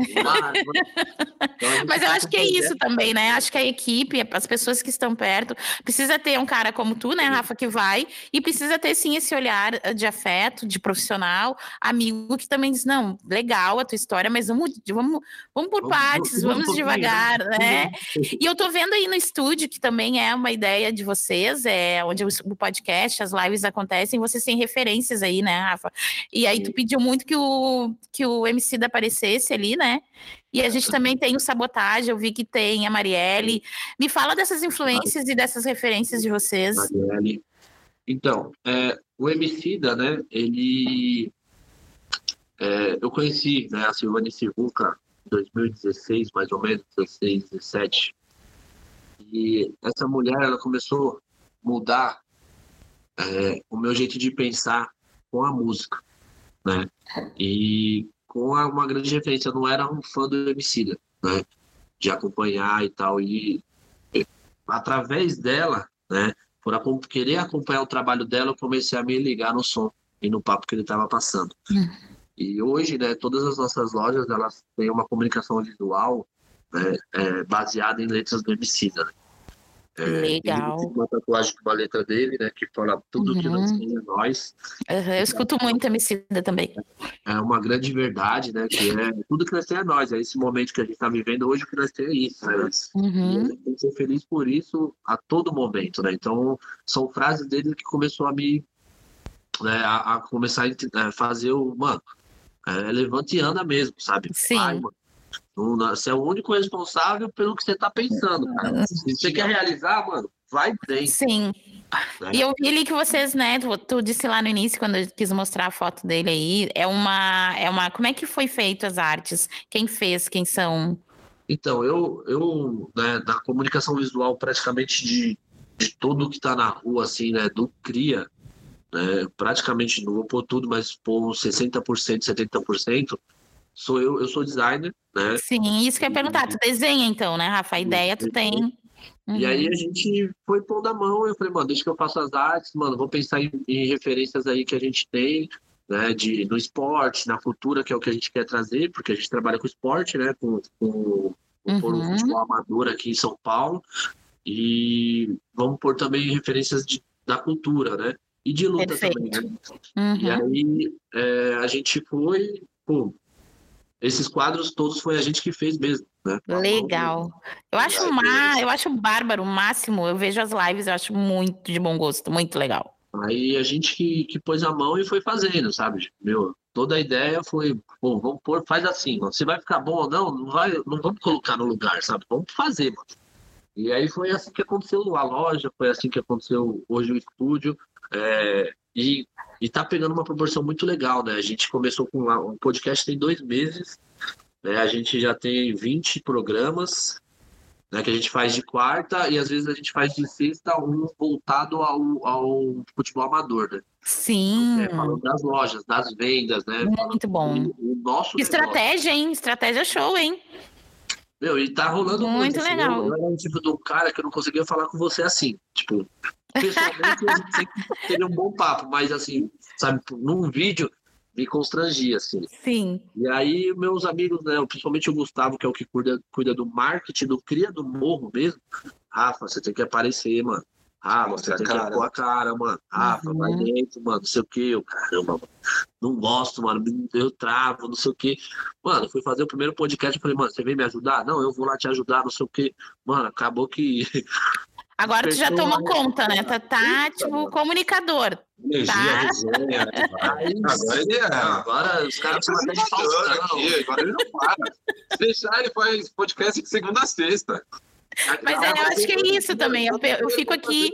Então, Mas eu acho que é isso também, né? Acho que a equipe, as pessoas que estão perto, precisa ter um cara como tu, né, Rafa, que vai, e precisa ter sim esse olhar eh, de afeto, de profissional, amigo que também diz: não, legal a tua história, mas vamos, vamos, vamos por partes, vamos, vamos devagar, né? E eu tô vendo aí no estúdio, que também é uma ideia de vocês, é onde o podcast, as lives acontecem, vocês têm referências aí, né, Rafa? E aí tu pediu muito que o, que o MC da aparecesse ali, né? E a gente também tem o Sabotagem, eu vi que tem a Marielle. Me fala dessas influências e dessas referências de vocês. Marielle. Então, é, o Emicida, né, ele... É, eu conheci né, a Silvane Sivuca em 2016, mais ou menos, 16, 17. E essa mulher, ela começou a mudar é, o meu jeito de pensar com a música, né? E com uma grande referência, eu não era um fã do Emicida, né? De acompanhar e tal, e através dela, né? Por querer acompanhar o trabalho dela, eu comecei a me ligar no som e no papo que ele estava passando. Uhum. E hoje, né, todas as nossas lojas, elas têm uma comunicação visual né, é, baseada em letras do Emicida, né? É, Legal. uma tatuagem com uma letra dele, né? Que fala tudo uhum. que nós temos é nós. Uhum, eu escuto muito a Emicida também. É uma grande verdade, né? Que é tudo que nós temos é nós. É esse momento que a gente está vivendo hoje, o que nós temos é isso, né? Uhum. E a gente tem que ser feliz por isso a todo momento, né? Então, são frases dele que começou a me... Né, a, a começar a fazer o... Mano, é, levante e anda mesmo, sabe? Sim. Mano você é o único responsável pelo que você está pensando, cara. Se você quer realizar, mano, vai bem. Sim. Né? E eu vi ali que vocês, né, tu, tu, disse lá no início, quando eu quis mostrar a foto dele aí, é uma, é uma, como é que foi feito as artes? Quem fez, quem são? Então, eu, eu né, na comunicação visual praticamente de, de tudo que está na rua, assim, né, do CRIA, né, praticamente, não vou pôr tudo, mas pôr 60%, 70%, sou eu, eu sou designer, né? Sim, isso que eu ia perguntar. Tu desenha então, né, Rafa? A ideia tu tem. Uhum. E aí a gente foi pondo a mão, eu falei, mano, deixa que eu faço as artes, mano, vou pensar em, em, referências aí que a gente tem, né, de, no esporte, na cultura, que é o que a gente quer trazer, porque a gente trabalha com esporte, né, com, com, com uhum. o futebol amador aqui em São Paulo, e vamos pôr também referências de, da cultura, né, e de luta Perfeito. também, né? Uhum. E aí é, a gente foi, pô, esses quadros todos foi a gente que fez mesmo. Né? Legal. Eu acho uma, eu acho bárbaro, o máximo. Eu vejo as lives, eu acho muito de bom gosto, muito legal. Aí a gente que, que pôs a mão e foi fazendo, sabe? Meu, toda a ideia foi, pô, vamos pôr, faz assim, mano. Se vai ficar bom ou não, não vai, não vamos colocar no lugar, sabe? Vamos fazer, mano. E aí foi assim que aconteceu a loja, foi assim que aconteceu hoje o estúdio. É, e, e tá pegando uma proporção muito legal, né? A gente começou com um podcast tem dois meses, né? A gente já tem 20 programas, né? Que a gente faz de quarta e às vezes a gente faz de sexta, um voltado ao, ao futebol amador, né? Sim. É, falando das lojas, das vendas, né? Muito bom. O nosso Estratégia, negócio. hein? Estratégia show, hein? Meu, e tá rolando muito. Muito legal. Eu era um tipo um cara que eu não conseguia falar com você assim. Tipo, pessoalmente gente sempre teria um bom papo, mas assim, sabe, num vídeo me constrangia, assim. Sim. E aí, meus amigos, né, principalmente o Gustavo, que é o que cuida, cuida do marketing, do cria do morro mesmo, Rafa, você tem que aparecer, mano. Ah, você tem cara. que pôr a cara, mano. Rafa, uhum. vai dentro, mano, não sei o que. Eu, caramba, mano, não gosto, mano, eu travo, não sei o que. Mano, fui fazer o primeiro podcast, eu falei, mano, você vem me ajudar? Não, eu vou lá te ajudar, não sei o que. Mano, acabou que Agora tu já tomou conta, né? Tá, tá tipo comunicador. Energia, tá? resenha. Agora ele é. Agora os caras precisam de aqui. Agora ele não para. Se deixar, ele faz podcast de segunda a sexta. Mas é, eu acho que é isso também. Eu, eu, fico aqui.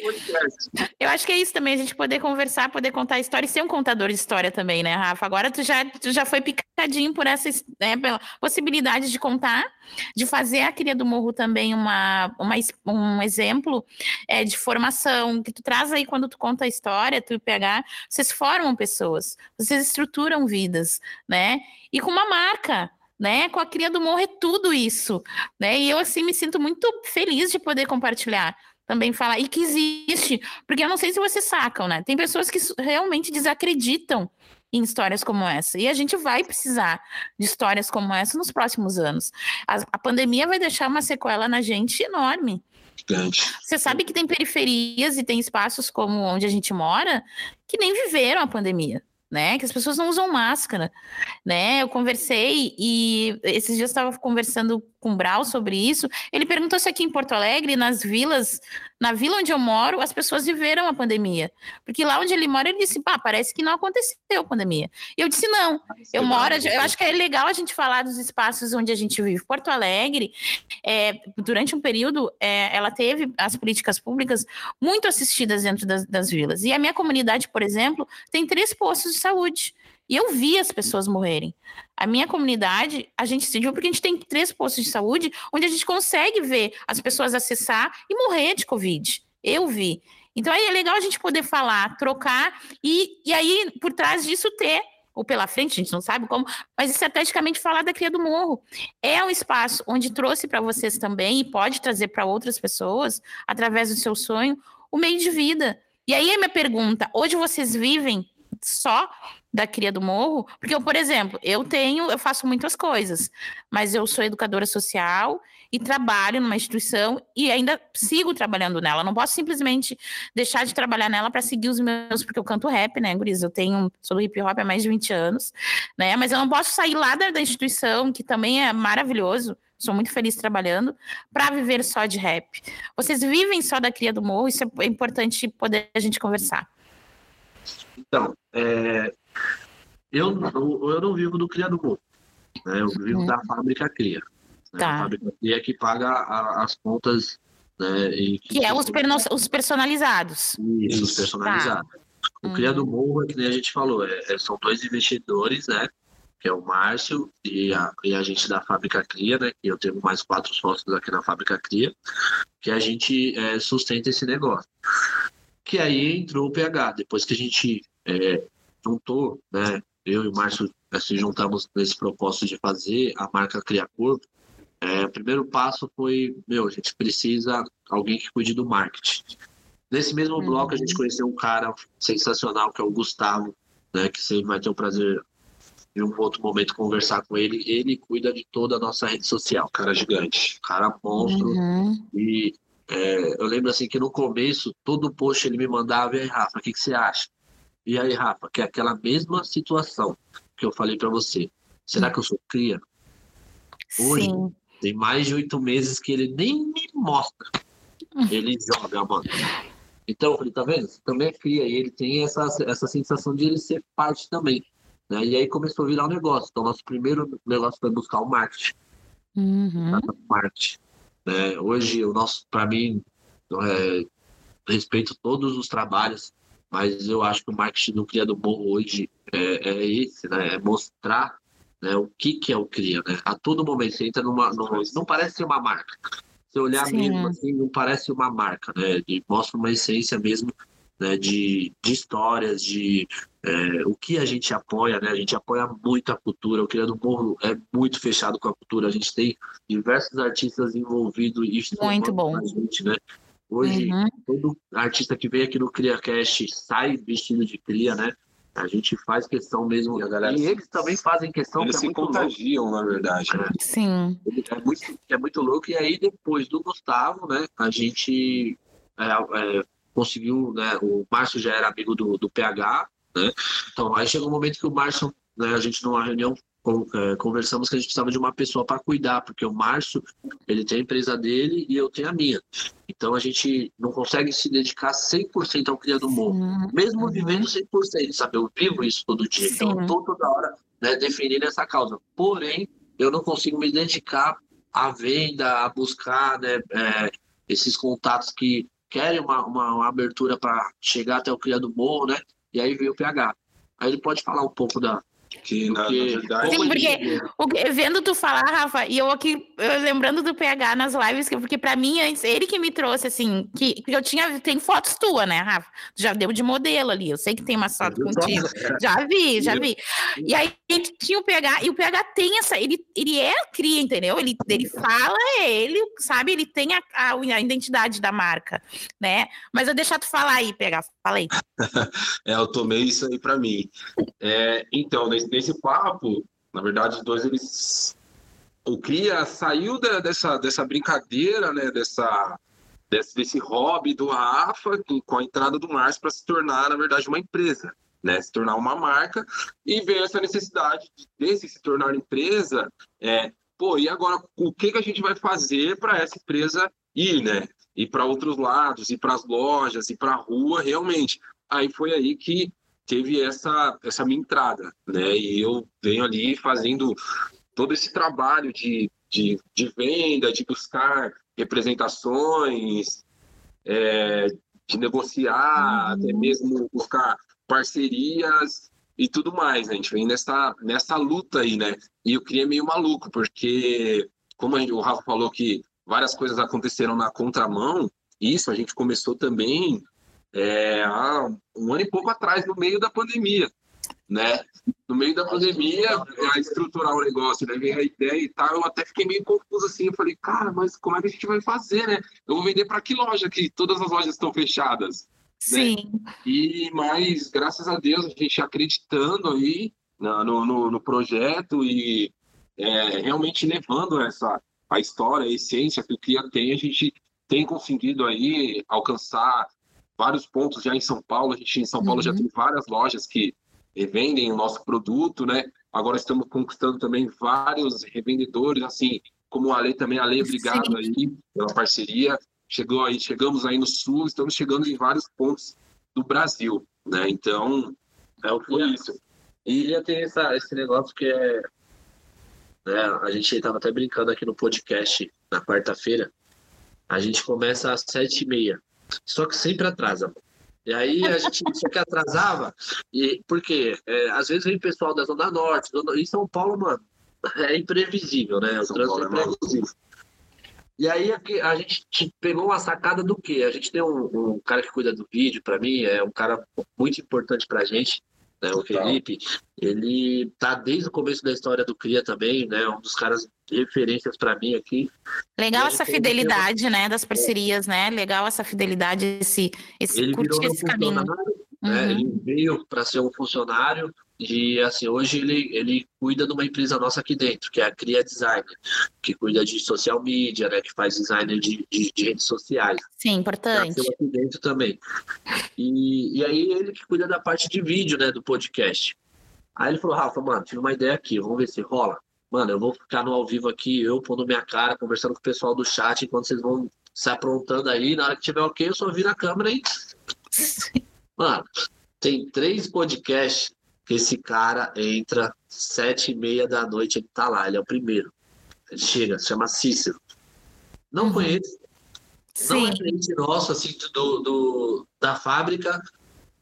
Eu acho que é isso também, a gente poder conversar, poder contar história e ser um contador de história também, né, Rafa? Agora tu já, tu já foi picadinho por essa né, pela possibilidade de contar, de fazer a Cria do Morro também uma, uma, um exemplo é, de formação, que tu traz aí quando tu conta a história, tu pegar, vocês formam pessoas, vocês estruturam vidas, né? E com uma marca né? Com a cria do morro é tudo isso, né? E eu assim me sinto muito feliz de poder compartilhar também falar e que existe, porque eu não sei se vocês sacam, né? Tem pessoas que realmente desacreditam em histórias como essa. E a gente vai precisar de histórias como essa nos próximos anos. A, a pandemia vai deixar uma sequela na gente enorme. Você sabe que tem periferias e tem espaços como onde a gente mora que nem viveram a pandemia né? Que as pessoas não usam máscara, né? Eu conversei e esses dias estava conversando com o Brau sobre isso. Ele perguntou se aqui em Porto Alegre, nas vilas, na vila onde eu moro, as pessoas viveram a pandemia. Porque lá onde ele mora, ele disse, pá, parece que não aconteceu a pandemia. E eu disse, não, eu moro, eu acho que é legal a gente falar dos espaços onde a gente vive. Porto Alegre, é, durante um período, é, ela teve as políticas públicas muito assistidas dentro das, das vilas. E a minha comunidade, por exemplo, tem três postos de saúde. E eu vi as pessoas morrerem. A minha comunidade, a gente se viu porque a gente tem três postos de saúde onde a gente consegue ver as pessoas acessar e morrer de Covid. Eu vi. Então aí é legal a gente poder falar, trocar e, e aí por trás disso ter ou pela frente, a gente não sabe como, mas estrategicamente falar da Cria do Morro. É um espaço onde trouxe para vocês também e pode trazer para outras pessoas, através do seu sonho, o meio de vida. E aí a minha pergunta: hoje vocês vivem só da cria do morro, porque eu, por exemplo, eu tenho, eu faço muitas coisas, mas eu sou educadora social e trabalho numa instituição e ainda sigo trabalhando nela. Não posso simplesmente deixar de trabalhar nela para seguir os meus, porque eu canto rap, né, Guriz? Eu tenho, sou do hip hop há mais de 20 anos, né? Mas eu não posso sair lá da, da instituição, que também é maravilhoso, sou muito feliz trabalhando, para viver só de rap. Vocês vivem só da cria do morro, isso é importante poder a gente conversar. Então, é, eu, eu não vivo do Cria do Morro, né? eu vivo uhum. da fábrica Cria. Né? Tá. A fábrica Cria que paga a, as contas. Né? que, que é os, os personalizados. Isso, os personalizados. Tá. O Cria do uhum. Morro, é que nem a gente falou, é, é, são dois investidores, né? Que é o Márcio e a, e a gente da Fábrica Cria, né? Que eu tenho mais quatro sócios aqui na Fábrica Cria, que a gente é, sustenta esse negócio. Que aí entrou o PH. Depois que a gente é, juntou, né? Eu e o Márcio se assim, juntamos nesse propósito de fazer a marca Cria Corpo. É, o primeiro passo foi, meu, a gente precisa alguém que cuide do marketing. Nesse mesmo uhum. bloco a gente conheceu um cara sensacional que é o Gustavo, né? Que você vai ter o prazer em um outro momento conversar com ele. Ele cuida de toda a nossa rede social. Cara gigante, cara monstro. Uhum. E é, eu lembro assim que no começo, todo post ele me mandava, e aí, Rafa, o que, que você acha? E aí, Rafa, que é aquela mesma situação que eu falei para você. Será que eu sou cria? Hoje, Sim. tem mais de oito meses que ele nem me mostra. Ele joga, mano. Então, eu falei, tá vendo? Você também é cria. E ele tem essa, essa sensação de ele ser parte também. Né? E aí começou a virar um negócio. Então, nosso primeiro negócio foi buscar o marketing. Uhum. Marketing. Né? Hoje, o nosso, para mim, é, respeito todos os trabalhos mas eu acho que o marketing do Cria do Morro hoje é, é esse, né? É mostrar né, o que, que é o Cria, né? A todo momento você entra numa. numa não parece ser uma marca. Se olhar Sim. mesmo assim, não parece uma marca, né? De, mostra uma essência mesmo né, de, de histórias, de é, o que a gente apoia, né? A gente apoia muito a cultura. O Cria do Morro é muito fechado com a cultura. A gente tem diversos artistas envolvidos e muito bom. Gente, né? Hoje, uhum. todo artista que vem aqui no CriaCast sai vestido de cria, né? A gente faz questão mesmo. E, galera, e eles também fazem questão. Eles que é se contagiam, louco. na verdade. Né? Sim. É muito, é muito louco. E aí, depois do Gustavo, né? A gente é, é, conseguiu, né? O Márcio já era amigo do, do PH, né? Então, aí chegou um momento que o Márcio, né? A gente numa reunião conversamos que a gente precisava de uma pessoa para cuidar, porque o Márcio, ele tem a empresa dele e eu tenho a minha. Então a gente não consegue se dedicar 100% ao Cria do Morro, mesmo uhum. vivendo 100%, sabe? Eu vivo isso todo dia, Sim. então eu tô toda hora né, defendendo essa causa. Porém, eu não consigo me dedicar à venda, a buscar né, é, esses contatos que querem uma, uma, uma abertura para chegar até o Cria do Morro, né? E aí veio o PH. Aí ele pode falar um pouco da, que na, na verdade. Sim, porque o, vendo tu falar, Rafa, e eu aqui eu lembrando do PH nas lives, porque para mim, ele que me trouxe, assim, que, que eu tinha. Tem fotos tua, né, Rafa? Tu já deu de modelo ali. Eu sei que tem uma foto contigo. Já vi, já vi. E aí tinha o PH, e o PH tem essa. Ele, ele é cria, entendeu? Ele, ele fala, é ele, sabe? Ele tem a, a, a identidade da marca, né? Mas eu deixar tu falar aí, PH. Falei. é, eu tomei isso aí para mim. É, então, nesse, nesse papo, na verdade, os dois eles o Cria saiu da, dessa, dessa brincadeira, né, dessa, desse, desse hobby do Rafa com a entrada do Márcio para se tornar, na verdade, uma empresa, né, se tornar uma marca e ver essa necessidade de, desse se tornar empresa, é, pô, e agora o que, que a gente vai fazer para essa empresa ir, né, ir para outros lados, ir para as lojas, ir para a rua, realmente. Aí foi aí que teve essa, essa minha entrada, né? E eu venho ali fazendo todo esse trabalho de, de, de venda, de buscar representações, é, de negociar, uhum. até mesmo buscar parcerias e tudo mais. Né? A gente vem nessa, nessa luta aí, né? E eu queria meio maluco, porque, como gente, o Rafa falou que várias coisas aconteceram na contramão, isso a gente começou também é, há um ano e pouco atrás, no meio da pandemia né? No meio da pandemia, a estruturar o negócio, né? Veio a ideia e tal, eu até fiquei meio confuso assim. Eu falei, cara, mas como é que a gente vai fazer, né? Eu vou vender para que loja? Que todas as lojas estão fechadas. Sim. Né? E mas graças a Deus a gente acreditando aí no, no, no projeto e é, realmente levando essa a história, a essência que o Cria tem, a gente tem conseguido aí alcançar vários pontos já em São Paulo. A gente em São Paulo uhum. já tem várias lojas que revendem o nosso produto, né? Agora estamos conquistando também vários revendedores, assim, como a Ale também, a Ale, obrigado Sim. aí pela parceria. Chegou aí, chegamos aí no sul, estamos chegando em vários pontos do Brasil, né? Então, é o que é isso. E já tem essa, esse negócio que é. Né, a gente estava até brincando aqui no podcast na quarta-feira. A gente começa às sete e meia. Só que sempre atrasa. E aí a gente só que atrasava, e, porque é, às vezes vem pessoal da Zona Norte, zona, em São Paulo, mano, é imprevisível, né? O trânsito é, é imprevisível. E aí a gente pegou uma sacada do quê? A gente tem um, um cara que cuida do vídeo, para mim, é um cara muito importante pra gente, né, o Felipe, ele tá desde o começo da história do Cria também, né? Um dos caras referências para mim aqui. Legal essa fidelidade, né, das parcerias, né? Legal essa fidelidade, esse, esse ele curtir esse caminho. Né? Uhum. Ele veio para ser um funcionário e assim hoje ele, ele cuida de uma empresa nossa aqui dentro, que é a Cria Design, que cuida de social media, né, que faz design de, de, de redes sociais. Sim, importante. Aqui dentro também. E, e aí ele que cuida da parte de vídeo, né, do podcast. Aí ele falou, Rafa, mano, tive uma ideia aqui, vamos ver se rola. Mano, eu vou ficar no ao vivo aqui, eu pondo minha cara, conversando com o pessoal do chat, enquanto vocês vão se aprontando aí. Na hora que tiver ok, eu só viro a câmera e. Mano, tem três podcasts esse cara entra sete e meia da noite, ele tá lá, ele é o primeiro. Ele chega, se chama Cícero. Não uhum. conheço. Sim. Não é cliente nosso, assim, do, do, da fábrica,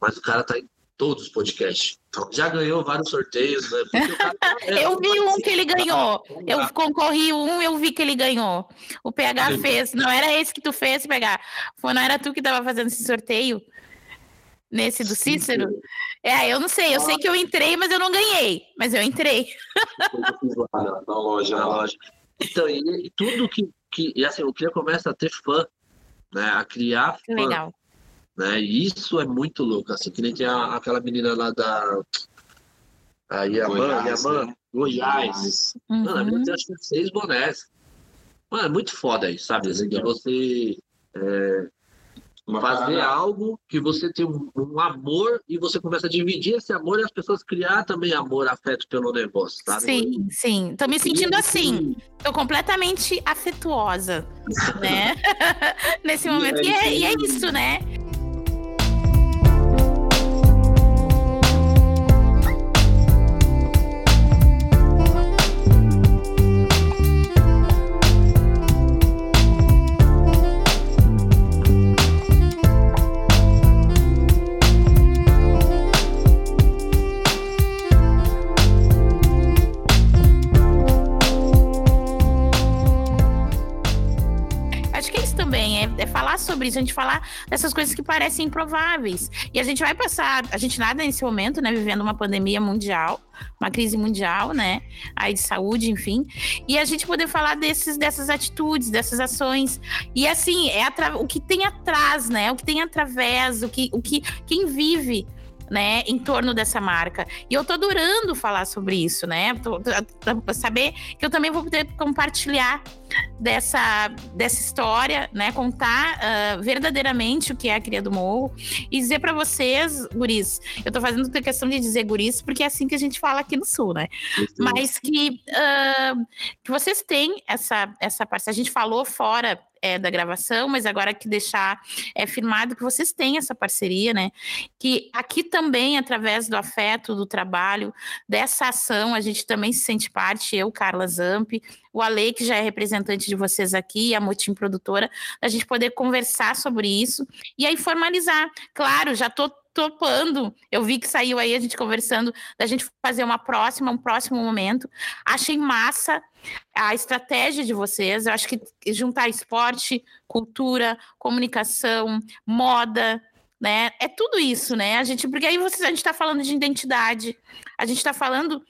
mas o cara tá em todos os podcasts. Então, já ganhou vários sorteios, né? É, eu vi um que ele ganhou. Eu concorri um, eu vi que ele ganhou. O PH fez. Não era esse que tu fez, PH. Foi, não era tu que tava fazendo esse sorteio? Nesse do Cícero? É, eu não sei. Eu sei que eu entrei, mas eu não ganhei. Mas eu entrei. na loja, na loja. Então, e, e tudo que, que. E assim, o que começa a ter fã, né? A criar fã. Legal. Né? E isso é muito louco, assim, que nem tem a, aquela menina lá da. A Yaman, Goiás, Yaman, né? Goiás. Uhum. Mano, a menina tem acho que seis bonés. Mano, é muito foda isso, sabe? Assim, que você é, fazer algo que você tem um, um, amor e você começa a dividir esse amor e as pessoas criar também amor, afeto pelo negócio, sabe? Sim, sim. Tô me sentindo assim. Tô completamente afetuosa, né? Nesse momento. E é, e é isso, né? A gente falar dessas coisas que parecem improváveis. E a gente vai passar, a gente nada nesse momento, né, vivendo uma pandemia mundial, uma crise mundial, né, aí de saúde, enfim, e a gente poder falar desses, dessas atitudes, dessas ações. E assim, é o que tem atrás, né, o que tem através, o que, o que quem vive né, em torno dessa marca. E eu tô adorando falar sobre isso, né? Tô, tô, saber que eu também vou poder compartilhar dessa, dessa história, né? Contar uh, verdadeiramente o que é a Cria do Morro e dizer para vocês, guris, eu tô fazendo questão de dizer guris porque é assim que a gente fala aqui no Sul, né? Mas que, uh, que vocês têm essa, essa parte. A gente falou fora é, da gravação, mas agora que deixar é, firmado que vocês têm essa parceria, né? Que aqui também, através do afeto, do trabalho, dessa ação, a gente também se sente parte, eu, Carla Zamp, o Ale, que já é representante de vocês aqui, a Motim Produtora, a gente poder conversar sobre isso e aí formalizar. Claro, já estou topando. Eu vi que saiu aí a gente conversando da gente fazer uma próxima, um próximo momento. Achei massa a estratégia de vocês. Eu acho que juntar esporte, cultura, comunicação, moda, né? É tudo isso, né? A gente, porque aí vocês, a gente está falando de identidade, a gente está falando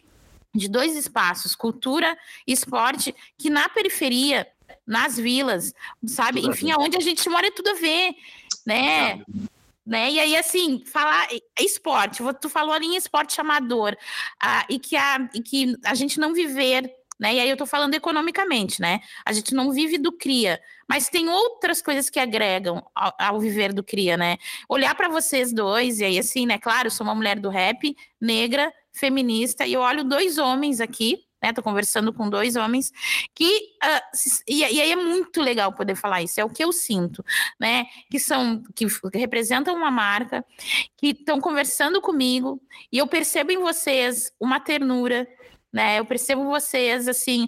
de dois espaços, cultura e esporte, que na periferia, nas vilas, sabe? Enfim, aonde a gente mora é tudo a ver, né? Né? E aí, assim, falar esporte, tu falou ali em esporte amador, ah, e, que a, e que a gente não viver, né? E aí eu tô falando economicamente, né? A gente não vive do cria, mas tem outras coisas que agregam ao, ao viver do cria, né? Olhar para vocês dois, e aí, assim, né? Claro, eu sou uma mulher do rap, negra, feminista, e eu olho dois homens aqui, né? Tô conversando com dois homens que uh, e, e, aí é muito legal poder falar isso. É o que eu sinto, né? Que são que representam uma marca, que estão conversando comigo e eu percebo em vocês uma ternura. Né, eu percebo vocês assim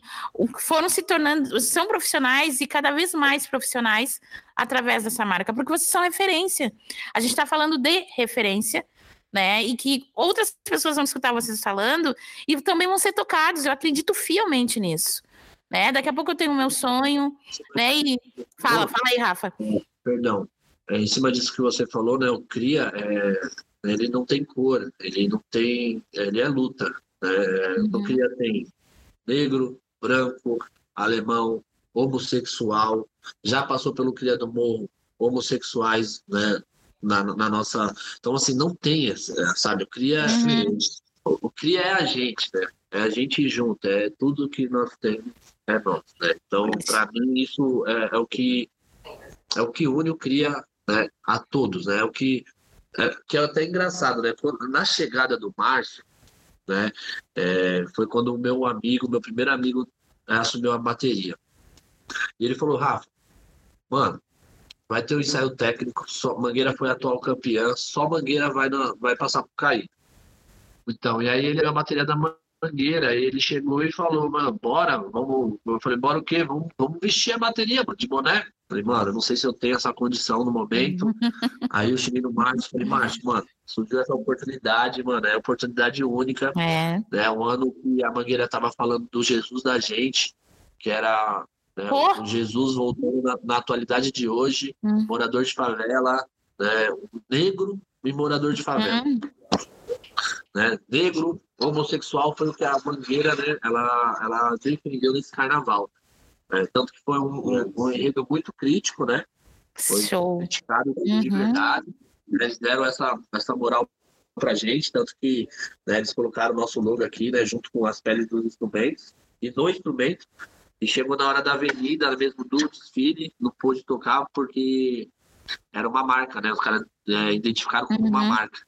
foram se tornando são profissionais e cada vez mais profissionais através dessa marca porque vocês são referência a gente está falando de referência né? E que outras pessoas vão escutar vocês falando e também vão ser tocados. Eu acredito fielmente nisso. Né? Daqui a pouco eu tenho o meu sonho, né? E fala, fala aí, Rafa. Perdão. É, em cima disso que você falou, né? O cria, é, ele não tem cor, ele não tem, ele é luta. Né? Uhum. O cria tem negro, branco, alemão, homossexual, já passou pelo cria do morro, homossexuais, né? Na, na nossa. Então, assim, não tem, sabe? O CRIA, uhum. o, o CRIA é a gente, né? É a gente junto, é tudo que nós temos é nosso, né? Então, para mim, isso é, é, o que é o que une o CRIA né, a todos, né? É o que é, que é até engraçado, né? Na chegada do Márcio, né? É, foi quando o meu amigo, meu primeiro amigo, assumiu a bateria. E ele falou, Rafa, mano, vai ter o um ensaio técnico, só, Mangueira foi atual campeã, só Mangueira vai, na, vai passar por cair. Então, e aí ele é a bateria da Mangueira, ele chegou e falou, mano, bora, vamos. Eu falei, bora o quê? Vamos, vamos vestir a bateria, de boné. Falei, mano, não sei se eu tenho essa condição no momento. aí eu cheguei no Márcio falei, Márcio, mano, surgiu essa oportunidade, mano, é oportunidade única. É. Né, um ano que a Mangueira tava falando do Jesus da gente, que era né? Oh. Jesus voltando na, na, atualidade de hoje, hum. morador de favela, né? negro e morador de favela. Hum. Né? Negro, homossexual foi o que a Mangueira né? ela, ela defendeu nesse carnaval. Né? Tanto que foi um, um, um, enredo muito crítico, né? Foi Show. criticado uhum. de verdade. Eles deram essa, essa moral pra gente, tanto que né, eles colocaram o nosso logo aqui, né, junto com as peles dos instrumentos. E no instrumento e chegou na hora da avenida, mesmo do desfile, não pôde tocar porque era uma marca, né? Os caras é, identificaram como uhum. uma marca.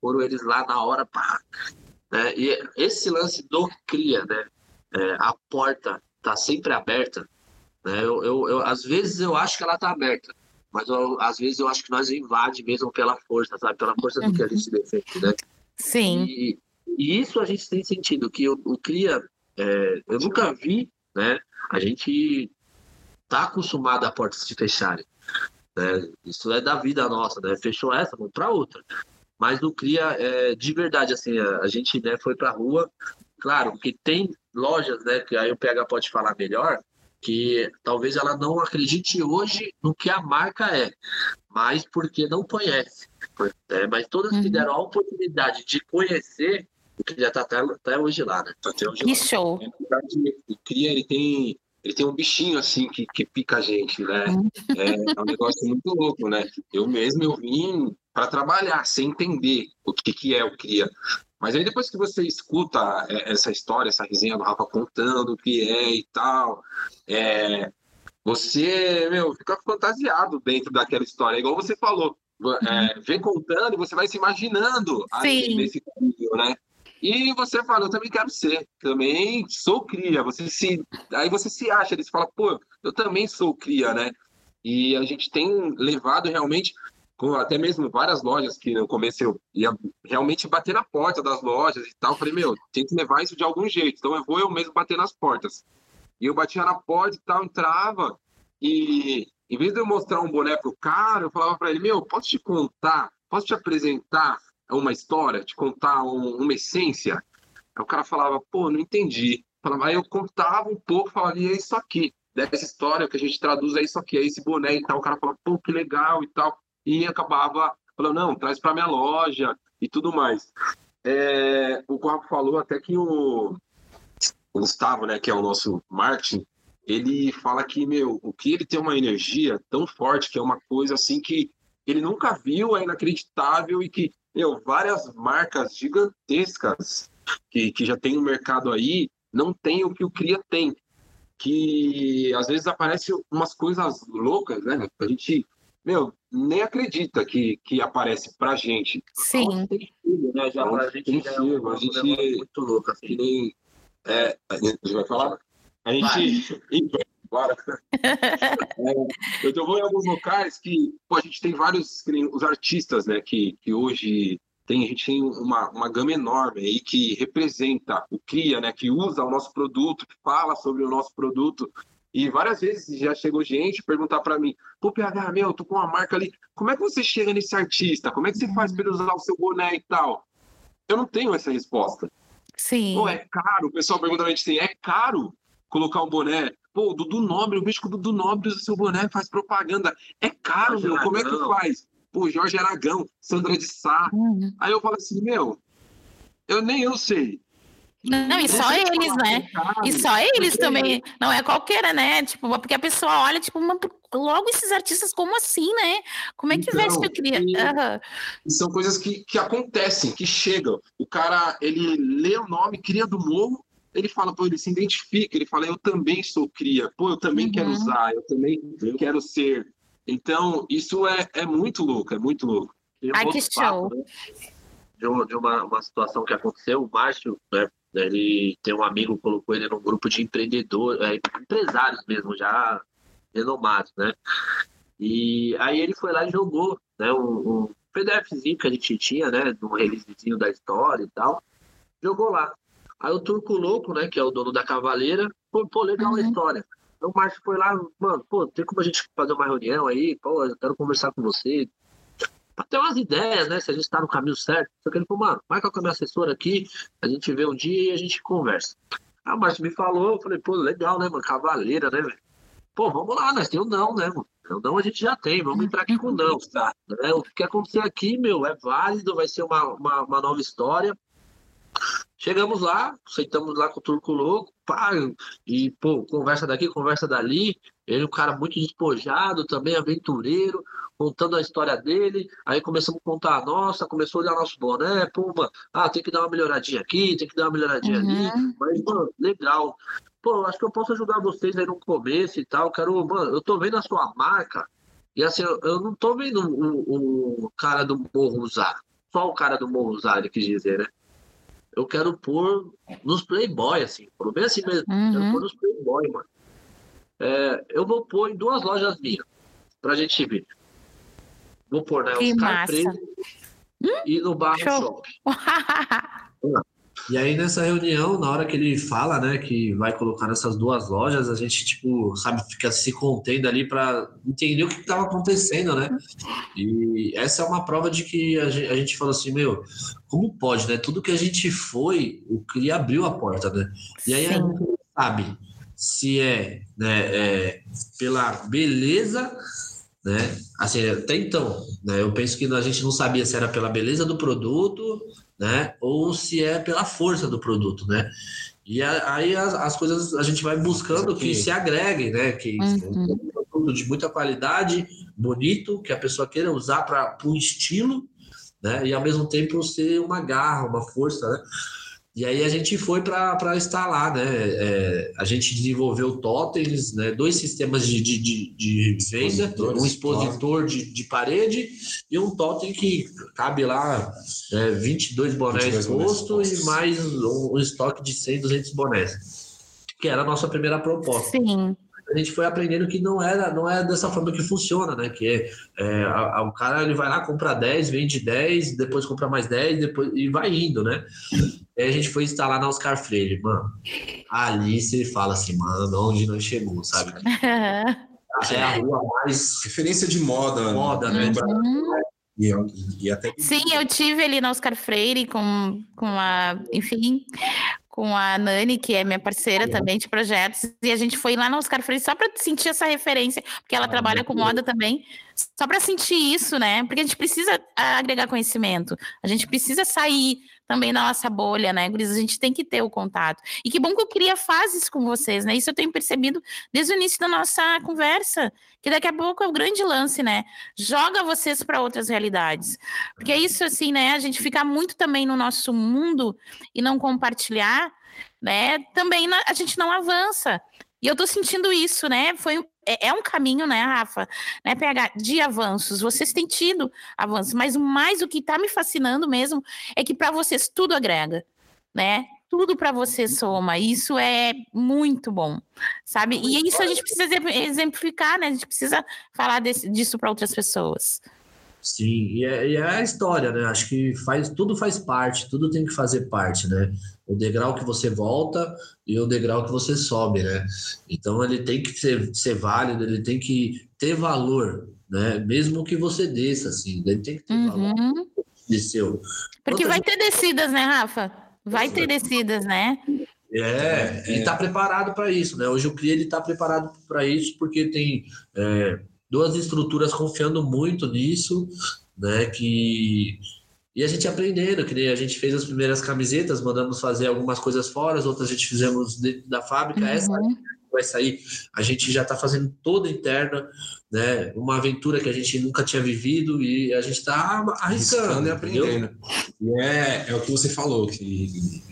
foram eles lá na hora, pá. Né? E esse lance do cria, né? É, a porta tá sempre aberta. Né? Eu, eu, eu, às vezes eu acho que ela tá aberta, mas eu, às vezes eu acho que nós invade mesmo pela força, sabe? Pela força do que a gente defende, né? Sim. E, e isso a gente tem sentido, que o, o cria, é, eu nunca vi né? A gente tá acostumado a portas se fecharem, né? Isso é da vida nossa, né? Fechou essa, vamos para outra. Mas no Cria, é, de verdade, assim, a, gente né, foi para rua, claro, que tem lojas, né, que aí o PH pode falar melhor, que talvez ela não acredite hoje no que a marca é, mas porque não conhece. É, mas todas uhum. que deram a oportunidade de conhecer, que já está até, até, hoje lá, né? Tá até hoje que lá. show! o Cria, ele tem, ele tem um bichinho assim que, que pica a gente, né? Uhum. É, é um negócio muito louco, né? Eu mesmo eu vim para trabalhar, sem entender o que, que é o Cria. Mas aí depois que você escuta é, essa história, essa resenha do Rafa contando o que é e tal, é, você, meu, fica fantasiado dentro daquela história. Igual você falou, é, vem contando e você vai se imaginando aí nesse vídeo, né? E você fala, eu também quero ser, também sou cria. Você se, aí você se acha, eles falam, pô, eu também sou cria, né? E a gente tem levado realmente até mesmo várias lojas que no começo eu ia realmente bater na porta das lojas e tal. Falei, meu, tem que levar isso de algum jeito. Então eu vou eu mesmo bater nas portas. E eu batia na porta e tal, entrava. E em vez de eu mostrar um boné pro cara, eu falava para ele, meu, posso te contar, posso te apresentar uma história, te contar um, uma essência? Aí o cara falava, pô, não entendi. Aí eu contava um pouco, falava, é isso aqui dessa história que a gente traduz é isso aqui, é esse boné e tal. O cara falava, pô, que legal e tal e acabava falando, não, traz para minha loja e tudo mais. É, o Corpo falou até que o, o Gustavo, né, que é o nosso marketing, ele fala que, meu, o que ele tem uma energia tão forte, que é uma coisa assim que ele nunca viu, é inacreditável e que, meu, várias marcas gigantescas que, que já tem no mercado aí, não tem o que o Cria tem. Que às vezes aparecem umas coisas loucas, né? A gente meu, nem acredita que, que aparece pra gente. Sim. Tem filho, né? Já pra gente, filho, a gente é muito louco, assim. Que nem, é, a gente vai falar? A gente... Bora. é, eu vou em alguns locais que pô, a gente tem vários, os artistas, né, que, que hoje tem, a gente tem uma, uma gama enorme aí que representa o cria, né, que usa o nosso produto, que fala sobre o nosso produto. E várias vezes já chegou gente perguntar para mim: pô, PH, meu, tô com uma marca ali, como é que você chega nesse artista? Como é que você faz para ele usar o seu boné e tal? Eu não tenho essa resposta. Sim. Pô, é caro. O pessoal pergunta pra gente assim: é caro colocar um boné? Pô, o Dudu Nobre, o bicho que o Dudu Nobre usa seu boné, faz propaganda. É caro, Jorge meu, como é que faz? Pô, Jorge Aragão, Sandra de Sá. Uhum. Aí eu falo assim: meu, eu nem eu sei. Não, e só eles, né? E só eles também. Não é qualquer, né? Tipo, porque a pessoa olha, tipo, logo esses artistas, como assim, né? Como é que então, veste que eu queria? Uhum. São coisas que, que acontecem, que chegam. O cara, ele lê o nome, cria do morro, ele fala, pô, ele se identifica, ele fala, eu também sou cria, pô, eu também uhum. quero usar, eu também quero ser. Então, isso é, é muito louco, é muito louco. Ai, que show! Papo, né? de, uma, de uma, uma situação que aconteceu, o Márcio, né, ele tem um amigo que colocou ele num grupo de empreendedores, é, empresários mesmo, já renomados, né? E aí ele foi lá e jogou, né? Um, um PDFzinho que a gente tinha, né? Um releasezinho da história e tal. Jogou lá. Aí o Turco Louco, né? Que é o dono da Cavaleira, pô, pô legal uhum. a história. Então o Márcio foi lá, mano, pô, tem como a gente fazer uma reunião aí? Pô, eu quero conversar com você ter umas ideias, né? Se a gente está no caminho certo. Só que ele falou, mano, marca com a minha assessora aqui, a gente vê um dia e a gente conversa. Aí o Márcio me falou, eu falei, pô, legal, né, mano? Cavaleira, né, velho? Pô, vamos lá, nós temos não, né, mano? O não a gente já tem, vamos entrar aqui com não, tá? Né? O que acontecer aqui, meu, é válido, vai ser uma, uma, uma nova história. Chegamos lá, sentamos lá com o Turco Louco, pá, e, pô, conversa daqui, conversa dali. Ele, é um cara muito despojado, também aventureiro contando a história dele, aí começamos a contar a nossa, começou a olhar nosso boné, pumba, ah, tem que dar uma melhoradinha aqui, tem que dar uma melhoradinha uhum. ali, mas, mano, legal. Pô, acho que eu posso ajudar vocês aí no começo e tal, quero, mano, eu tô vendo a sua marca, e assim, eu, eu não tô vendo o, o cara do morro usar, só o cara do morro usar, ele quis dizer, né? Eu quero pôr nos Playboy, assim, pelo bem assim mesmo, uhum. quero pôr nos Playboy, mano. É, eu vou pôr em duas lojas minhas, pra gente ver. Vou pôr, né? Que Oscar massa. Hum? e no Barro Shop. E aí nessa reunião, na hora que ele fala, né, que vai colocar nessas duas lojas, a gente tipo, sabe, fica se contendo ali para entender o que estava acontecendo, né? E essa é uma prova de que a gente, a gente falou assim, meu, como pode, né? Tudo que a gente foi, o que abriu a porta, né? E aí Sim. a gente sabe se é, né, é pela beleza, né? Assim, até então, né, eu penso que a gente não sabia se era pela beleza do produto, né, ou se é pela força do produto, né? E aí as, as coisas a gente vai buscando que se agreguem, né? Que uhum. um produto de muita qualidade, bonito, que a pessoa queira usar para um estilo, né? E ao mesmo tempo ser uma garra, uma força, né? E aí a gente foi para estar lá, né? É, a gente desenvolveu totens, né? dois sistemas de, de, de, de venda, um expositor de, de parede e um totem que cabe lá é, 22 bonés expostos e mais um, um, estoque de 100, 200 bonés, que era a nossa primeira proposta. Sim a gente foi aprendendo que não era não é dessa forma que funciona, né? Que é, a, a, o cara ele vai lá, compra 10, vende 10, depois compra mais 10, depois, e vai indo, né? Aí a gente foi instalar na Oscar Freire, mano. Ali você fala assim, mano, onde nós chegamos, sabe? é a rua mais. Referência de moda. Moda, né? Uhum. E, e até... Sim, eu tive ali na Oscar Freire com, com a, enfim, com a Nani, que é minha parceira também de projetos, e a gente foi lá no Oscar Freire só para sentir essa referência, porque ela ah, trabalha com moda também, só para sentir isso, né? Porque a gente precisa agregar conhecimento, a gente precisa sair também da nossa bolha, né, Guris? A gente tem que ter o contato. E que bom que eu queria fases com vocês, né? Isso eu tenho percebido desde o início da nossa conversa, que daqui a pouco é o grande lance, né? Joga vocês para outras realidades. Porque é isso, assim, né? A gente ficar muito também no nosso mundo e não compartilhar, né? Também a gente não avança. E eu tô sentindo isso, né? Foi é, é, um caminho, né, Rafa, né, PH, de avanços. Vocês têm tido avanços, mas mais o que está me fascinando mesmo é que para vocês tudo agrega, né? Tudo para você soma. Isso é muito bom, sabe? E isso a gente precisa exemplificar, né? A gente precisa falar desse, disso para outras pessoas. Sim, e é, e é, a história, né? Acho que faz, tudo faz parte, tudo tem que fazer parte, né? O degrau que você volta e o degrau que você sobe, né? Então ele tem que ser, ser válido, ele tem que ter valor, né? Mesmo que você desça, assim, ele tem que ter uhum. valor de seu. Porque vai gente... ter descidas, né, Rafa? Vai ter descidas, né? É, ele está preparado para isso, né? Hoje o CRI ele está preparado para isso porque tem é, duas estruturas confiando muito nisso, né? Que e a gente aprendendo, que a gente fez as primeiras camisetas, mandamos fazer algumas coisas fora, as outras a gente fizemos dentro da fábrica. Uhum. Essa vai sair, a gente já está fazendo toda interna, né? Uma aventura que a gente nunca tinha vivido e a gente está arriscando e aprendendo. E é, é o que você falou, que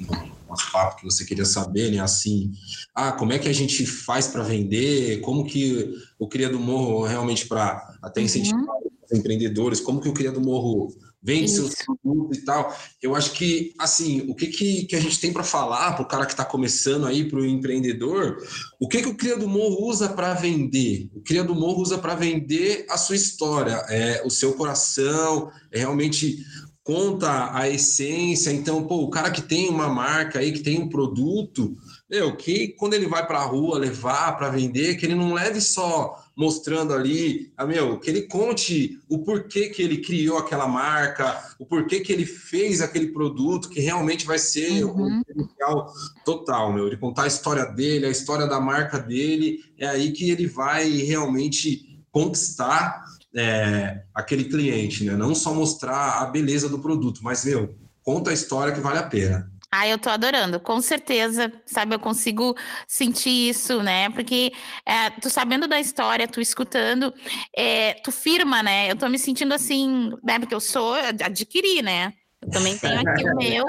nosso papo que você queria saber, né? Assim, ah, como é que a gente faz para vender? Como que o Cria do Morro realmente para até incentivar uhum. os empreendedores? Como que o Cria do Morro vende Isso. seus produtos e tal. Eu acho que, assim, o que, que, que a gente tem para falar para o cara que está começando aí, para o empreendedor, o que, que o Cria do Morro usa para vender? O Cria do Morro usa para vender a sua história, é o seu coração, é realmente conta a essência. Então, pô, o cara que tem uma marca aí, que tem um produto, meu, que quando ele vai para a rua levar para vender, que ele não leve só mostrando ali, ah, meu, que ele conte o porquê que ele criou aquela marca, o porquê que ele fez aquele produto, que realmente vai ser uhum. um diferencial total, meu. Ele contar a história dele, a história da marca dele, é aí que ele vai realmente conquistar é, aquele cliente, né? Não só mostrar a beleza do produto, mas, meu, conta a história que vale a pena. Ah, eu tô adorando, com certeza, sabe, eu consigo sentir isso, né? Porque é, tu sabendo da história, tu escutando, é, tu firma, né? Eu tô me sentindo assim, né? Porque eu sou, adquiri, né? Eu também tenho aqui o meu,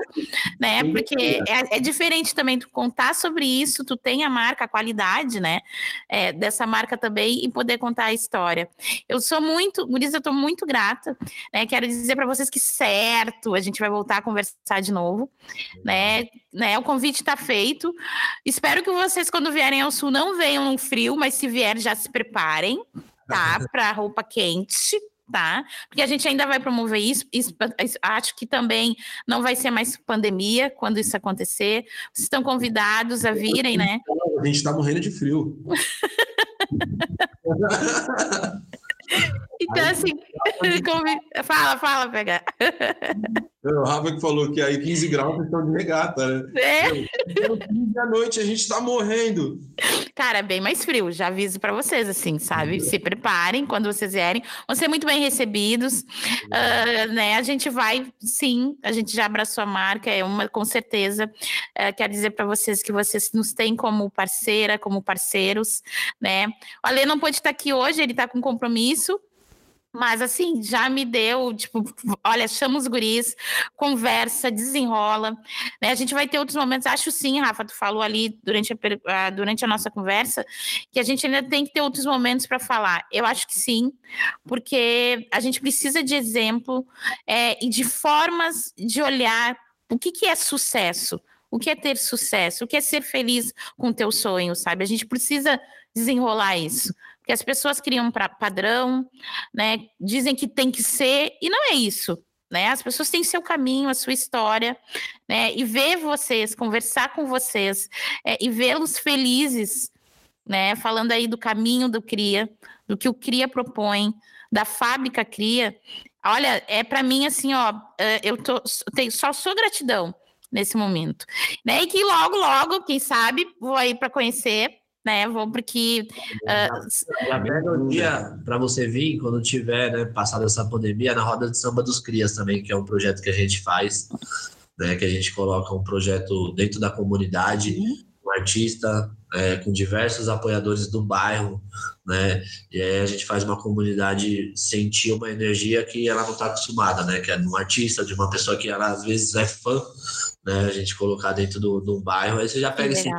né? Porque é, é, diferente também tu contar sobre isso, tu tem a marca, a qualidade, né? É, dessa marca também e poder contar a história. Eu sou muito, Guriz, eu tô muito grata, né? Quero dizer para vocês que certo, a gente vai voltar a conversar de novo, né? né? O convite está feito. Espero que vocês, quando vierem ao sul, não venham no frio, mas se vier, já se preparem, tá? Para roupa quente, tá? Porque a gente ainda vai promover isso, isso, acho que também não vai ser mais pandemia quando isso acontecer. Vocês estão convidados a virem, né? A gente está morrendo de frio. Então, assim, fala, fala, pegar. O Rafa que falou que aí 15 graus estão de regata, né? É. 15 da noite, a gente tá morrendo. Cara, é bem mais frio, já aviso para vocês, assim, sabe? Se preparem quando vocês vierem, vão ser muito bem recebidos. Uh, né? A gente vai, sim, a gente já abraçou a marca, é uma, com certeza. Uh, quero dizer para vocês que vocês nos têm como parceira, como parceiros, né? O Alê não pode estar aqui hoje, ele está com compromisso, mas assim, já me deu, tipo, olha, chama os guris, conversa, desenrola. Né? A gente vai ter outros momentos, acho sim, Rafa, tu falou ali durante a, durante a nossa conversa, que a gente ainda tem que ter outros momentos para falar. Eu acho que sim, porque a gente precisa de exemplo é, e de formas de olhar o que, que é sucesso. O que é ter sucesso? O que é ser feliz com o teu sonho, sabe? A gente precisa desenrolar isso que as pessoas criam para padrão, né? Dizem que tem que ser e não é isso, né? As pessoas têm seu caminho, a sua história, né? E ver vocês, conversar com vocês é, e vê-los felizes, né? Falando aí do caminho do cria, do que o cria propõe, da fábrica cria. Olha, é para mim assim, ó, é, eu tô, tenho, só sou gratidão nesse momento, né? E que logo, logo, quem sabe, vou aí para conhecer né? Vou porque. Uh, já pega o dia para você vir quando tiver né, passado essa pandemia na roda de samba dos Crias também, que é um projeto que a gente faz, né? Que a gente coloca um projeto dentro da comunidade, uhum. um artista é, com diversos apoiadores do bairro, né? E aí a gente faz uma comunidade sentir uma energia que ela não está acostumada, né? Que é de um artista, de uma pessoa que ela às vezes é fã, né? A gente colocar dentro do, do bairro, aí você já pega esse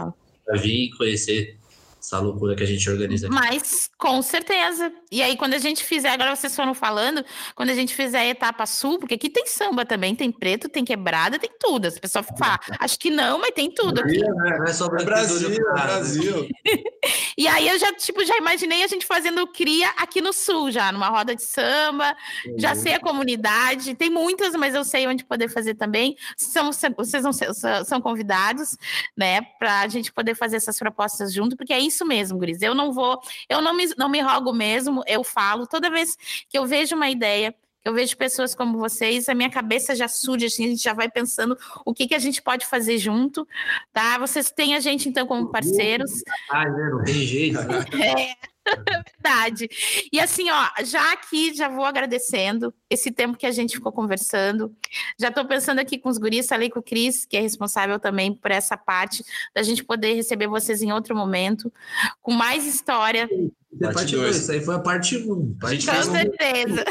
para vir conhecer essa loucura que a gente organiza aqui. Mas, com certeza. E aí, quando a gente fizer, agora vocês foram falando, quando a gente fizer a etapa sul, porque aqui tem samba também, tem preto, tem quebrada, tem tudo. As pessoas falam, acho que não, mas tem tudo aqui. É? Não é só Brasil, é Brasil. e aí eu já, tipo, já imaginei a gente fazendo cria aqui no sul, já, numa roda de samba, uhum. já sei a comunidade, tem muitas, mas eu sei onde poder fazer também. São, vocês vão ser, são convidados, né, para a gente poder fazer essas propostas junto, porque é isso isso mesmo, Gris. Eu não vou, eu não me, não me rogo mesmo, eu falo. Toda vez que eu vejo uma ideia, eu vejo pessoas como vocês, a minha cabeça já surge, assim, a gente já vai pensando o que, que a gente pode fazer junto, tá? Vocês têm a gente, então, como parceiros. Ah, não tem jeito. É. Verdade. E assim, ó, já aqui já vou agradecendo esse tempo que a gente ficou conversando. Já estou pensando aqui com os guris, falei com o Cris, que é responsável também por essa parte, da gente poder receber vocês em outro momento, com mais história. Parte 2. Isso aí foi a parte 1. Um. Com certeza.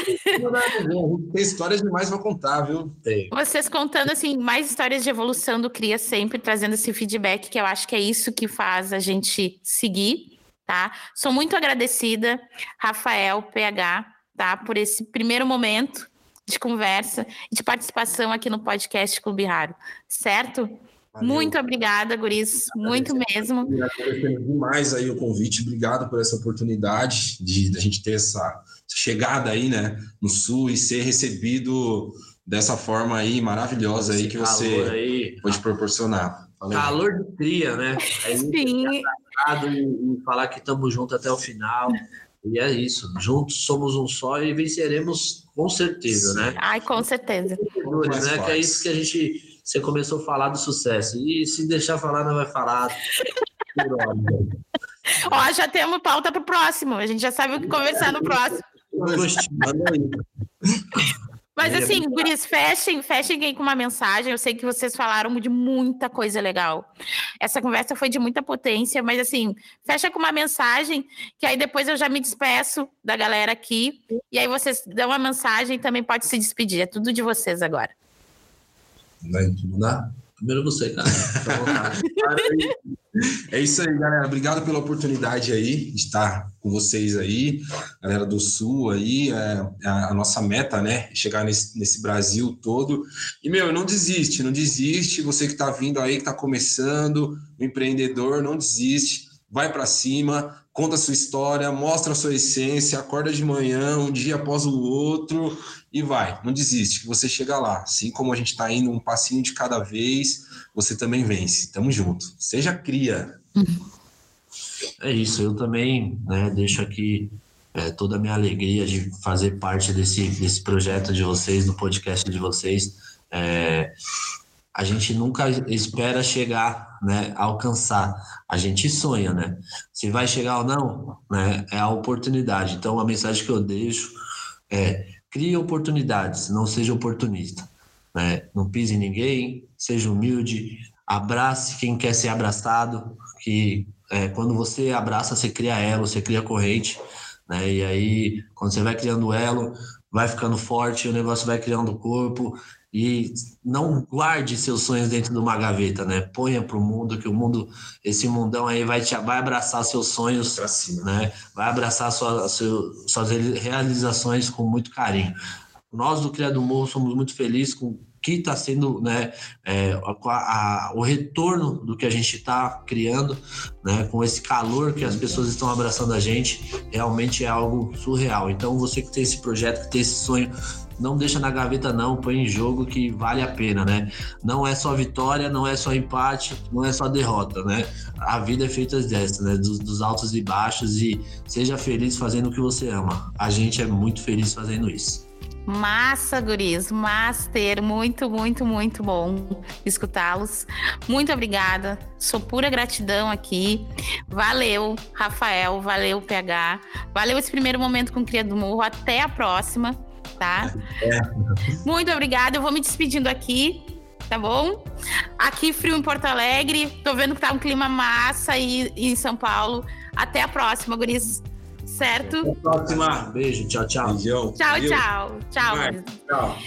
Um... Tem histórias demais para contar, viu? Tem. Vocês contando, assim, mais histórias de evolução do CRIA sempre, trazendo esse feedback, que eu acho que é isso que faz a gente seguir tá? Sou muito agradecida, Rafael PH, tá? Por esse primeiro momento de conversa e de participação aqui no podcast Clube Raro, certo? Valeu. Muito obrigada, Guris, muito mesmo. Agradecendo demais aí o convite, obrigado por essa oportunidade de, de a gente ter essa chegada aí, né, no Sul e ser recebido dessa forma aí maravilhosa aí que você aí. pode proporcionar. Calor de cria, né? Aí, Sim e, e falar que estamos juntos até o final. E é isso, juntos somos um só e venceremos com certeza, né? Ai, com certeza. Né? Que é isso que a gente. Você começou a falar do sucesso. E se deixar falar, não vai falar. Ó, já temos pauta para o próximo. A gente já sabe o que conversar no próximo. Mas assim, guris, fechem, fechem aí com uma mensagem. Eu sei que vocês falaram de muita coisa legal. Essa conversa foi de muita potência, mas assim, fecha com uma mensagem, que aí depois eu já me despeço da galera aqui. E aí vocês dão uma mensagem e também pode se despedir. É tudo de vocês agora. Vai mudar? Primeiro você, cara. é isso aí, galera. Obrigado pela oportunidade aí de estar com vocês aí, galera do Sul aí. É, é a nossa meta, né? Chegar nesse, nesse Brasil todo. E, meu, não desiste, não desiste. Você que está vindo aí, que está começando, empreendedor, não desiste. Vai para cima, conta a sua história, mostra a sua essência, acorda de manhã, um dia após o outro e vai, não desiste, que você chega lá. Assim como a gente está indo um passinho de cada vez, você também vence. Tamo junto. Seja cria. É isso, eu também né, deixo aqui é, toda a minha alegria de fazer parte desse, desse projeto de vocês, do podcast de vocês. É, a gente nunca espera chegar, né, alcançar. A gente sonha, né? Se vai chegar ou não, né, é a oportunidade. Então, a mensagem que eu deixo é: crie oportunidades, não seja oportunista. Né? Não pise em ninguém, seja humilde, abrace quem quer ser abraçado, que é, quando você abraça, você cria elo, você cria corrente, né? E aí, quando você vai criando elo, vai ficando forte, o negócio vai criando corpo e não guarde seus sonhos dentro de uma gaveta, né? Ponha para o mundo, que o mundo, esse mundão aí vai te, vai abraçar seus sonhos, né? Vai abraçar sua, seu, suas realizações com muito carinho. Nós do Criado Morro somos muito felizes com que está sendo né, é, a, a, o retorno do que a gente está criando, né, com esse calor que as pessoas estão abraçando a gente, realmente é algo surreal. Então, você que tem esse projeto, que tem esse sonho, não deixa na gaveta não, põe em jogo que vale a pena, né? Não é só vitória, não é só empate, não é só derrota, né? A vida é feita dessa, né? Dos, dos altos e baixos e seja feliz fazendo o que você ama. A gente é muito feliz fazendo isso. Massa, guris, master, muito, muito, muito bom escutá-los. Muito obrigada, sou pura gratidão aqui. Valeu, Rafael, valeu, PH. Valeu esse primeiro momento com o Cria do Morro. Até a próxima, tá? É. Muito obrigada, eu vou me despedindo aqui, tá bom? Aqui frio em Porto Alegre, tô vendo que tá um clima massa aí em São Paulo. Até a próxima, guris certo? Até a próxima. Beijo, tchau, tchau. Beijão. Tchau, tchau. Tchau. tchau.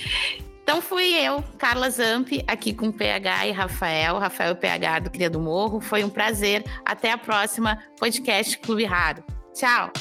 Então fui eu, Carla Zamp, aqui com o PH e Rafael, Rafael e PH do Cria do Morro. Foi um prazer. Até a próxima podcast Clube Raro. Tchau.